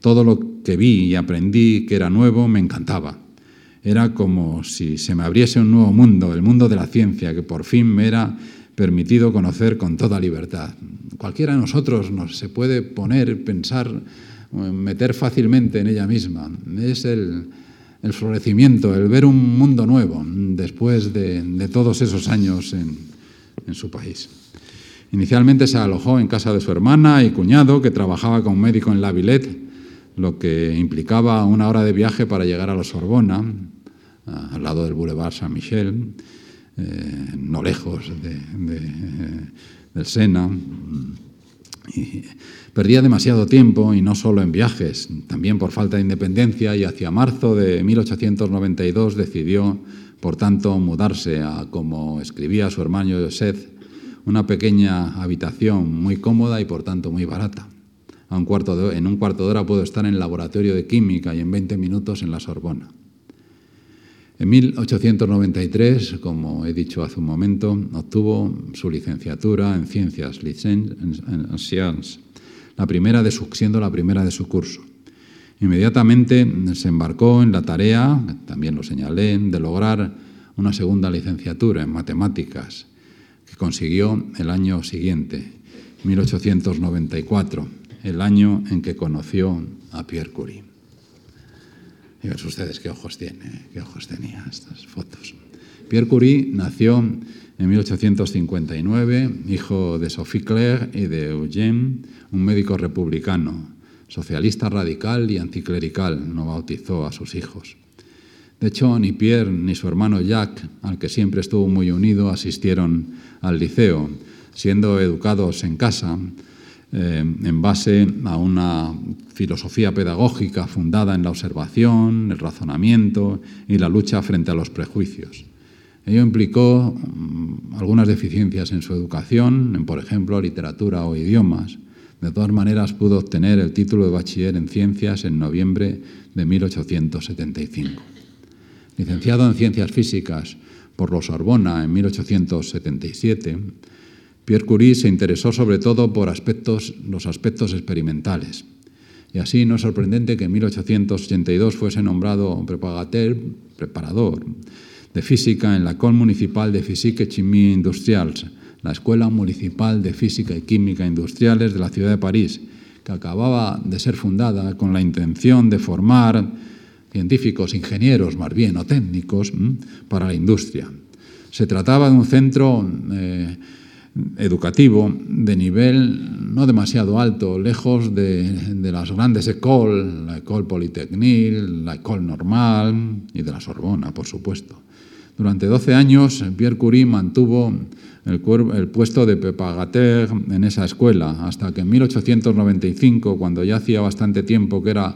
Todo lo que vi y aprendí que era nuevo me encantaba. Era como si se me abriese un nuevo mundo, el mundo de la ciencia, que por fin me era permitido conocer con toda libertad. Cualquiera de nosotros nos se puede poner, pensar, meter fácilmente en ella misma. Es el, florecimiento, el ver un mundo nuevo después de, todos esos años en, en su país. Inicialmente se alojó en casa de su hermana y cuñado, que trabajaba como médico en La Villette, lo que implicaba una hora de viaje para llegar a la Sorbona, al lado del Boulevard Saint-Michel, eh, no lejos del Sena. Perdía demasiado tiempo y no solo en viajes, también por falta de independencia y hacia marzo de 1892 decidió, por tanto, mudarse a, como escribía su hermano Joseph, una pequeña habitación muy cómoda y por tanto muy barata un cuarto en un cuarto de hora puedo estar en el laboratorio de química y en 20 minutos en la Sorbona. En 1893, como he dicho hace un momento, obtuvo su licenciatura en Ciencias, la primera de su, siendo la primera de su curso. Inmediatamente se embarcó en la tarea, también lo señalé, de lograr una segunda licenciatura en matemáticas, que consiguió el año siguiente, 1894, el año en que conoció a Pierre Curie. Fíjense ustedes qué ojos tiene, qué ojos tenía estas fotos. Pierre Curie nació en 1859, hijo de Sophie Claire y de Eugène, un médico republicano, socialista radical y anticlerical, no bautizó a sus hijos. De hecho, ni Pierre ni su hermano Jacques, al que siempre estuvo muy unido, asistieron al liceo, siendo educados en casa eh, en base a una filosofía pedagógica fundada en la observación, el razonamiento y la lucha frente a los prejuicios. Ello implicó mm, algunas deficiencias en su educación, en, por ejemplo, literatura o idiomas. De todas maneras, pudo obtener el título de bachiller en ciencias en noviembre de 1875. Licenciado en ciencias físicas por los Sorbona en 1877, Pierre Curie se interesó sobre todo por aspectos, los aspectos experimentales. Y así no es sorprendente que en 1882 fuese nombrado preparador de física en la École Municipal de Physique et Chimie Industrials, la Escuela Municipal de Física y Química Industriales de la ciudad de París, que acababa de ser fundada con la intención de formar científicos, ingenieros más bien, o técnicos, para la industria. Se trataba de un centro eh, educativo de nivel no demasiado alto, lejos de, las grandes écoles, la École Polytechnique, la École Normale y de la Sorbona, por supuesto. Durante 12 años, Pierre Curie mantuvo el, puesto de pepagateur en esa escuela, hasta que en 1895, cuando ya hacía bastante tiempo que era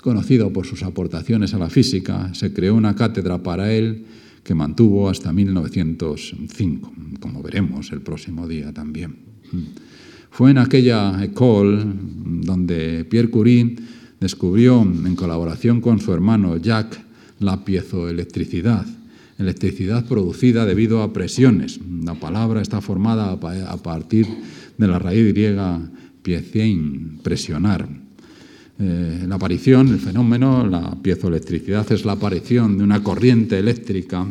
conocido por sus aportaciones a la física, se creó una cátedra para él que mantuvo hasta 1905, como veremos el próximo día también. Fue en aquella école donde Pierre Curie descubrió, en colaboración con su hermano Jacques, la piezoelectricidad, electricidad producida debido a presiones. La palabra está formada a partir de la raíz griega piezein, presionar. Eh, la aparición, el fenómeno, la piezoelectricidad es la aparición de una corriente eléctrica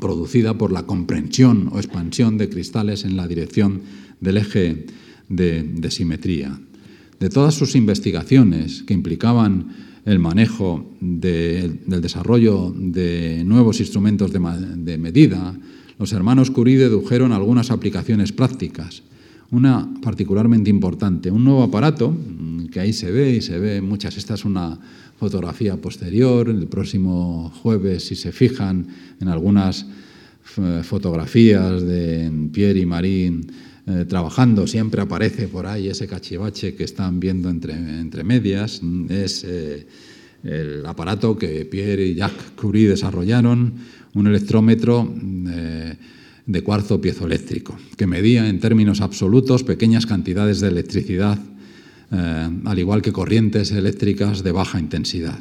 producida por la comprensión o expansión de cristales en la dirección del eje de, simetría. De todas sus investigaciones que implicaban el manejo del desarrollo de nuevos instrumentos de, medida, los hermanos Curie dedujeron algunas aplicaciones prácticas. Una particularmente importante, un nuevo aparato, mm, que ahí se ve y se ve muchas, esta es una fotografía posterior, el próximo jueves, si se fijan en algunas eh, fotografías de Pierre y Marie eh, trabajando, siempre aparece por ahí ese cachivache que están viendo entre, entre medias. Es eh, el aparato que Pierre y Jacques Curie desarrollaron, un electrómetro de cuarzo piezoeléctrico, que medía en términos absolutos pequeñas cantidades de electricidad, al igual que corrientes eléctricas de baja intensidad.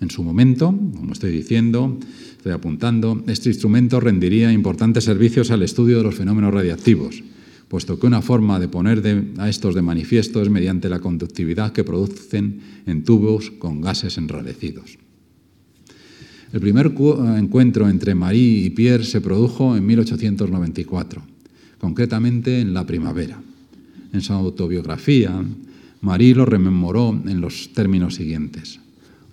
En su momento, como estoy diciendo, estoy apuntando, este instrumento rendiría importantes servicios al estudio de los fenómenos radiactivos puesto que una forma de poner a estos de manifiesto es mediante la conductividad que producen en tubos con gases enrarecidos. El primer encuentro entre Marie y Pierre se produjo en 1894, concretamente en la primavera. En su autobiografía, Marie lo rememoró en los términos siguientes.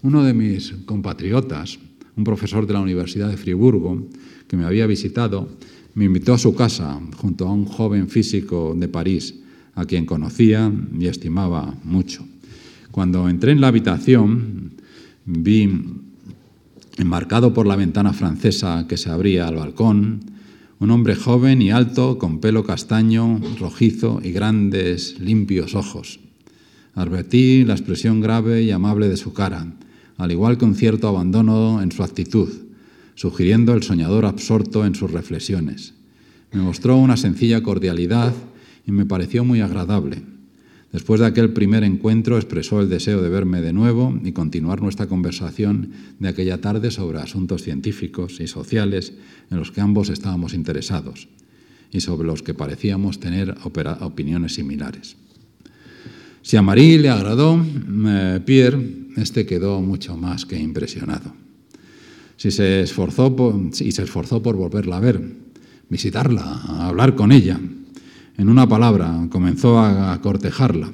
Uno de mis compatriotas, un profesor de la Universidad de Friburgo, que me había visitado, me invitó a su casa junto a un joven físico de París, a quien conocía y estimaba mucho. Cuando entré en la habitación, vi, enmarcado por la ventana francesa que se abría al balcón, un hombre joven y alto, con pelo castaño, rojizo y grandes, limpios ojos. Advertí la expresión grave y amable de su cara, al igual que un cierto abandono en su actitud sugiriendo el soñador absorto en sus reflexiones. Me mostró una sencilla cordialidad y me pareció muy agradable. Después de aquel primer encuentro expresó el deseo de verme de nuevo y continuar nuestra conversación de aquella tarde sobre asuntos científicos y sociales en los que ambos estábamos interesados y sobre los que parecíamos tener opiniones similares. Si a Marie le agradó, eh, Pierre, este quedó mucho más que impresionado si se esforzó y se esforzó por volverla a ver, visitarla, hablar con ella. En una palabra, comenzó a, cortejarla.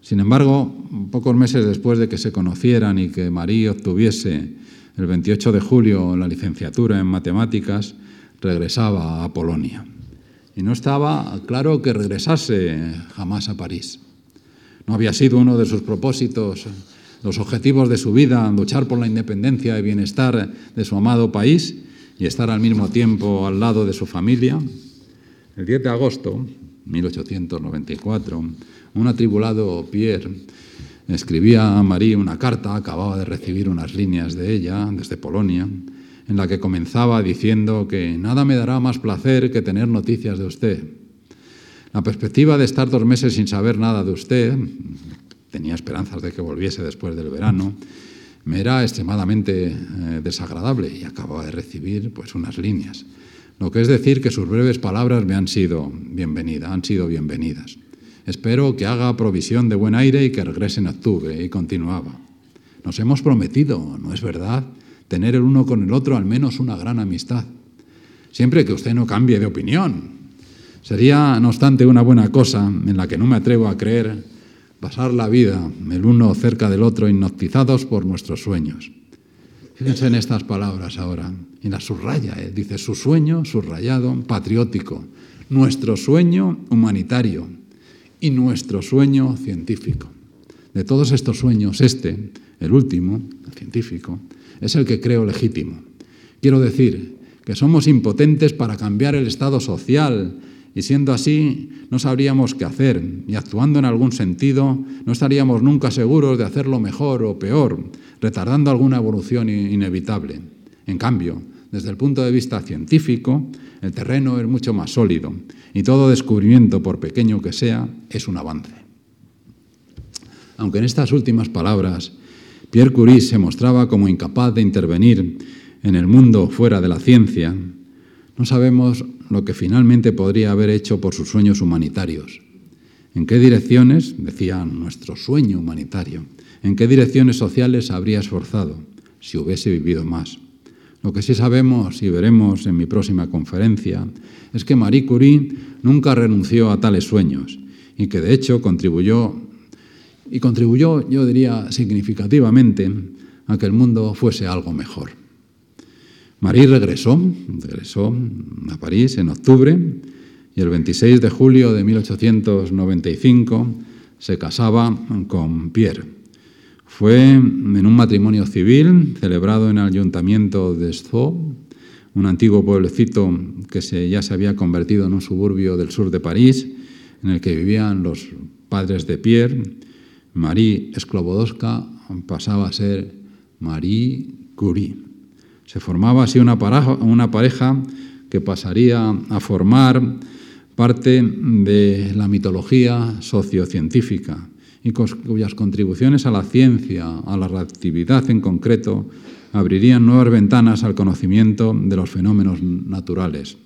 Sin embargo, pocos meses después de que se conocieran y que María obtuviese el 28 de julio la licenciatura en matemáticas, regresaba a Polonia. Y no estaba claro que regresase jamás a París. No había sido uno de sus propósitos los objetivos de su vida, luchar por la independencia y bienestar de su amado país y estar al mismo tiempo al lado de su familia. El 10 de agosto de 1894, un atribulado Pierre escribía a Marie una carta, acababa de recibir unas líneas de ella desde Polonia, en la que comenzaba diciendo que nada me dará más placer que tener noticias de usted. La perspectiva de estar dos meses sin saber nada de usted, tenía esperanzas de que volviese después del verano, me era extremadamente eh, desagradable y acababa de recibir pues unas líneas. Lo que es decir que sus breves palabras me han sido bienvenidas, han sido bienvenidas. Espero que haga provisión de buen aire y que regrese en octubre. Y continuaba. Nos hemos prometido, ¿no es verdad?, tener el uno con el otro al menos una gran amistad. Siempre que usted no cambie de opinión. Sería, no obstante, una buena cosa en la que no me atrevo a creer pasar la vida el uno cerca del otro hipnotizados por nuestros sueños. Fíjense en estas palabras ahora, y las subraya, ¿eh? dice su sueño subrayado, patriótico, nuestro sueño humanitario y nuestro sueño científico. De todos estos sueños, este, el último, el científico, es el que creo legítimo. Quiero decir que somos impotentes para cambiar el estado social y siendo así no sabríamos qué hacer y actuando en algún sentido no estaríamos nunca seguros de hacerlo mejor o peor, retardando alguna evolución inevitable. En cambio, desde el punto de vista científico, el terreno es mucho más sólido y todo descubrimiento, por pequeño que sea, es un avance. Aunque en estas últimas palabras Pierre Curie se mostraba como incapaz de intervenir en el mundo fuera de la ciencia, no sabemos lo que finalmente podría haber hecho por sus sueños humanitarios. ¿En qué direcciones, decía nuestro sueño humanitario, en qué direcciones sociales habría esforzado si hubiese vivido más? Lo que sí sabemos y veremos en mi próxima conferencia es que Marie Curie nunca renunció a tales sueños y que de hecho contribuyó, y contribuyó, yo diría, significativamente a que el mundo fuese algo mejor. Marie regresó, regresó a París en octubre y el 26 de julio de 1895 se casaba con Pierre. Fue en un matrimonio civil celebrado en el ayuntamiento de Sceaux, un antiguo pueblecito que ya se había convertido en un suburbio del sur de París, en el que vivían los padres de Pierre. Marie Sklobodowska pasaba a ser Marie Curie. Se formaba así una pareja, que pasaría a formar parte de la mitología sociocientífica y cuyas contribuciones a la ciencia, a la reactividad en concreto, abrirían nuevas ventanas al conocimiento de los fenómenos naturales.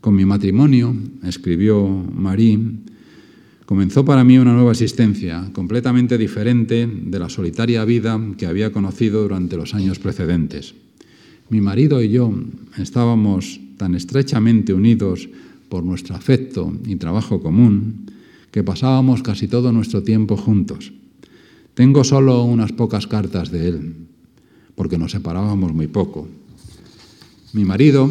Con mi matrimonio, escribió Marie, comenzó para mí una nueva existencia, completamente diferente de la solitaria vida que había conocido durante los años precedentes. Mi marido y yo estábamos tan estrechamente unidos por nuestro afecto y trabajo común que pasábamos casi todo nuestro tiempo juntos. Tengo solo unas pocas cartas de él, porque nos separábamos muy poco. Mi marido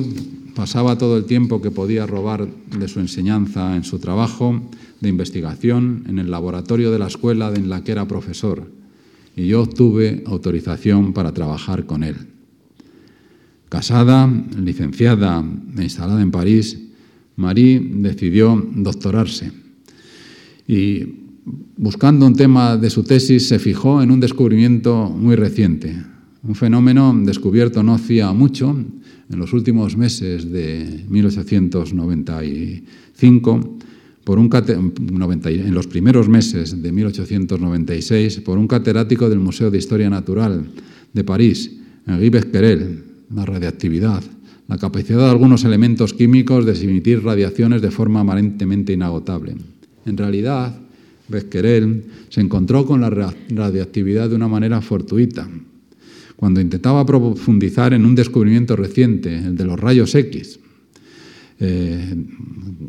pasaba todo el tiempo que podía robar de su enseñanza en su trabajo de investigación en el laboratorio de la escuela en la que era profesor, y yo obtuve autorización para trabajar con él. Casada, licenciada e instalada en París, Marie decidió doctorarse. Y buscando un tema de su tesis se fijó en un descubrimiento muy reciente, un fenómeno descubierto no hacía mucho, en los últimos meses de 1895, por en los primeros meses de 1896, por un catedrático del Museo de Historia Natural de París, Henri Becquerel, la radiactividad, la capacidad de algunos elementos químicos de emitir radiaciones de forma aparentemente inagotable. En realidad, Becquerel se encontró con la radiactividad de una manera fortuita, cuando intentaba profundizar en un descubrimiento reciente, el de los rayos X, eh,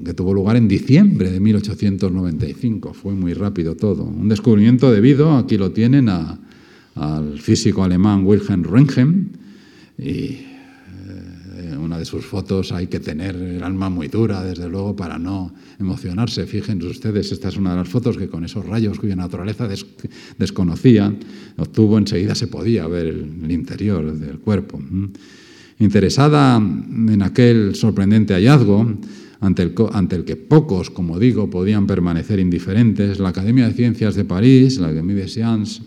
que tuvo lugar en diciembre de 1895. Fue muy rápido todo. Un descubrimiento debido, aquí lo tienen, al físico alemán Wilhelm Röntgen, y eh, una de sus fotos hay que tener el alma muy dura, desde luego, para no emocionarse. Fíjense ustedes, esta es una de las fotos que con esos rayos cuya naturaleza desconocía, obtuvo enseguida se podía ver el, interior del cuerpo. Interesada en aquel sorprendente hallazgo, ante el, ante el, que pocos, como digo, podían permanecer indiferentes, la Academia de Ciencias de París, la Académie de Sciences,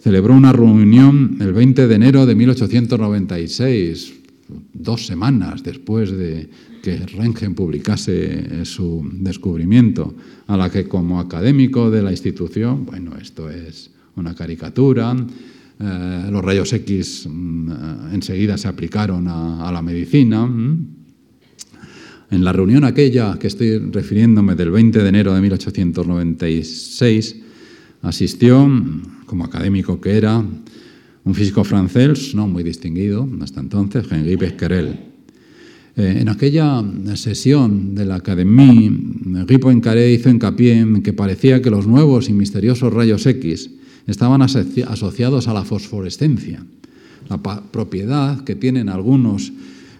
celebró una reunión el 20 de enero de 1896, dos semanas después de que Röntgen publicase su descubrimiento, a la que como académico de la institución, bueno, esto es una caricatura, eh, los rayos X mm, enseguida se aplicaron a, a la medicina. Mm. En la reunión aquella que estoy refiriéndome del 20 de enero de 1896, asistió como académico que era, un físico francés, no muy distinguido hasta entonces, Henri Becquerel. Eh, en aquella sesión de la Académie, Henri Poincaré hizo hincapié en que parecía que los nuevos y misteriosos rayos X estaban asociados a la fosforescencia, la propiedad que tienen algunos,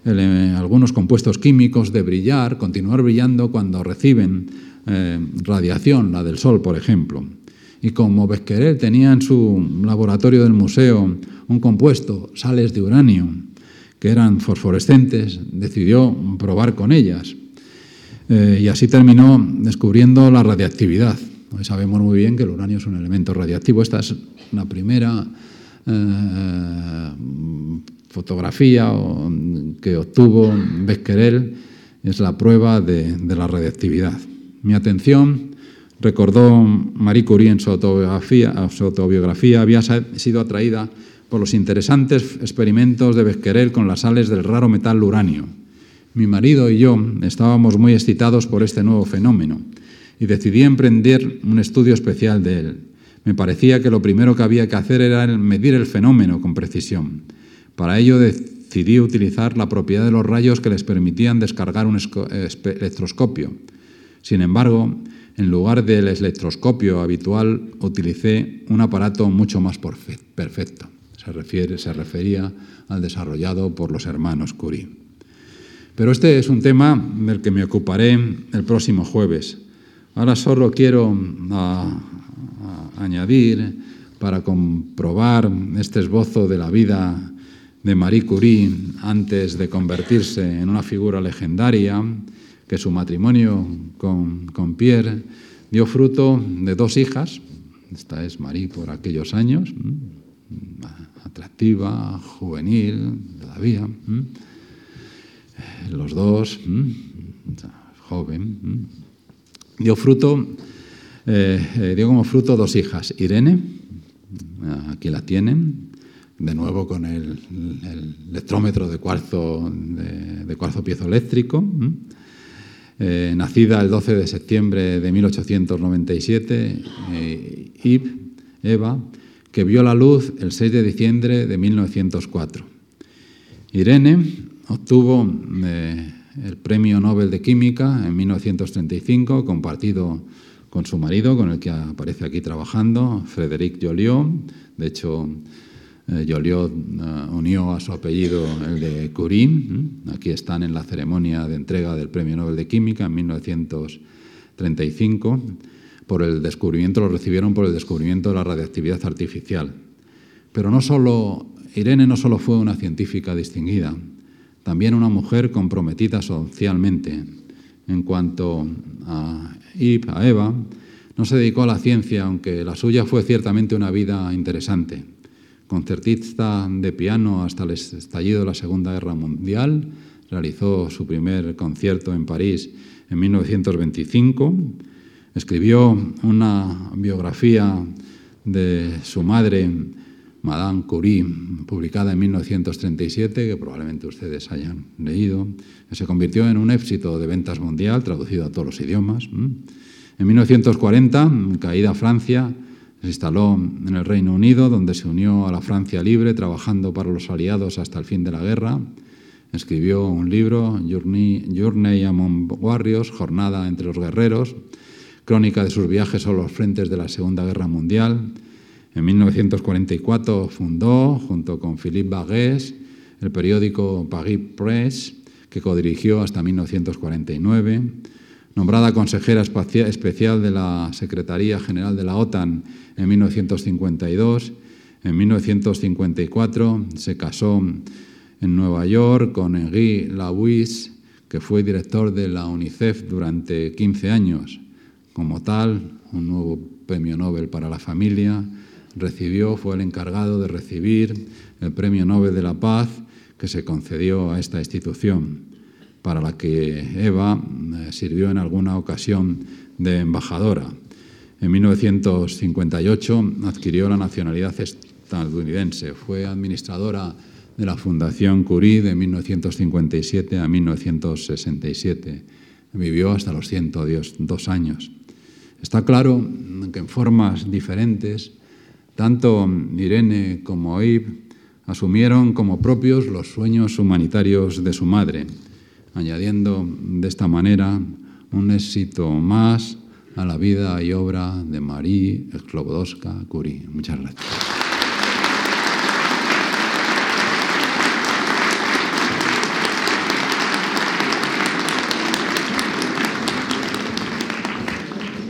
algunos compuestos químicos de brillar, continuar brillando cuando reciben eh, radiación, la del sol, por ejemplo. Y como Becquerel tenía en su laboratorio del museo un compuesto, sales de uranio, que eran fosforescentes, decidió probar con ellas. Eh, y así terminó descubriendo la radiactividad. Hoy sabemos muy bien que el uranio es un elemento radiactivo. Esta es la primera eh, fotografía que obtuvo Becquerel, es la prueba de, de la radiactividad. Mi atención recordó Marie Curie en su autobiografía, había sido atraída por los interesantes experimentos de Becquerel con las sales del raro metal uranio. Mi marido y yo estábamos muy excitados por este nuevo fenómeno y decidí emprender un estudio especial de él. Me parecía que lo primero que había que hacer era medir el fenómeno con precisión. Para ello decidí utilizar la propiedad de los rayos que les permitían descargar un electroscopio. Sin embargo, en lugar del electroscopio habitual, utilicé un aparato mucho más perfecto. Se, refiere, se refería al desarrollado por los hermanos Curie. Pero este es un tema del que me ocuparé el próximo jueves. Ahora solo quiero añadir, para comprobar este esbozo de la vida de Marie Curie antes de convertirse en una figura legendaria, que su matrimonio con, con Pierre dio fruto de dos hijas, esta es Marie por aquellos años, atractiva, juvenil, todavía, los dos, joven, dio fruto, eh, eh, dio como fruto dos hijas, Irene, aquí la tienen, de nuevo con el, electrómetro de cuarzo, de, cuarzo piezoeléctrico, eh, nacida el 12 de septiembre de 1897, eh, Eva, que vio la luz el 6 de diciembre de 1904. Irene obtuvo eh, el Premio Nobel de Química en 1935, compartido con su marido, con el que aparece aquí trabajando, Frédéric Joliot. De hecho, Joliot eh, unió a su apellido el de Curie. Aquí están en la ceremonia de entrega del Premio Nobel de Química en 1935. Por el descubrimiento, lo recibieron por el descubrimiento de la radiactividad artificial. Pero no solo, Irene no solo fue una científica distinguida, también una mujer comprometida socialmente. En cuanto a Eve, a Eva, no se dedicó a la ciencia, aunque la suya fue ciertamente una vida interesante concertista de piano hasta el estallido de la Segunda Guerra Mundial. Realizó su primer concierto en París en 1925. Escribió una biografía de su madre, Madame Curie, publicada en 1937, que probablemente ustedes hayan leído. Se convirtió en un éxito de ventas mundial, traducido a todos los idiomas. En 1940, caída Francia, se instaló en el Reino Unido, donde se unió a la Francia libre, trabajando para los aliados hasta el fin de la guerra. Escribió un libro, Journey, Among Warriors, Jornada entre los Guerreros, crónica de sus viajes a los frentes de la Segunda Guerra Mundial. En 1944 fundó, junto con Philippe Baguès, el periódico Paris Press, que codirigió hasta 1949 nombrada consejera especial de la Secretaría General de la OTAN en 1952. En 1954 se casó en Nueva York con Henri Lawis, que fue director de la UNICEF durante 15 años. Como tal, un nuevo premio Nobel para la familia, recibió, fue el encargado de recibir el Premio Nobel de la Paz que se concedió a esta institución para la que Eva eh, sirvió en alguna ocasión de embajadora. En 1958 adquirió la nacionalidad estadounidense. Fue administradora de la Fundación Curie de 1957 a 1967. Vivió hasta los 102 años. Está claro que en formas diferentes, tanto Irene como Eve asumieron como propios los sueños humanitarios de su madre añadiendo de esta manera un éxito más a la vida y obra de Marie Sklodowska Curie. Muchas gracias.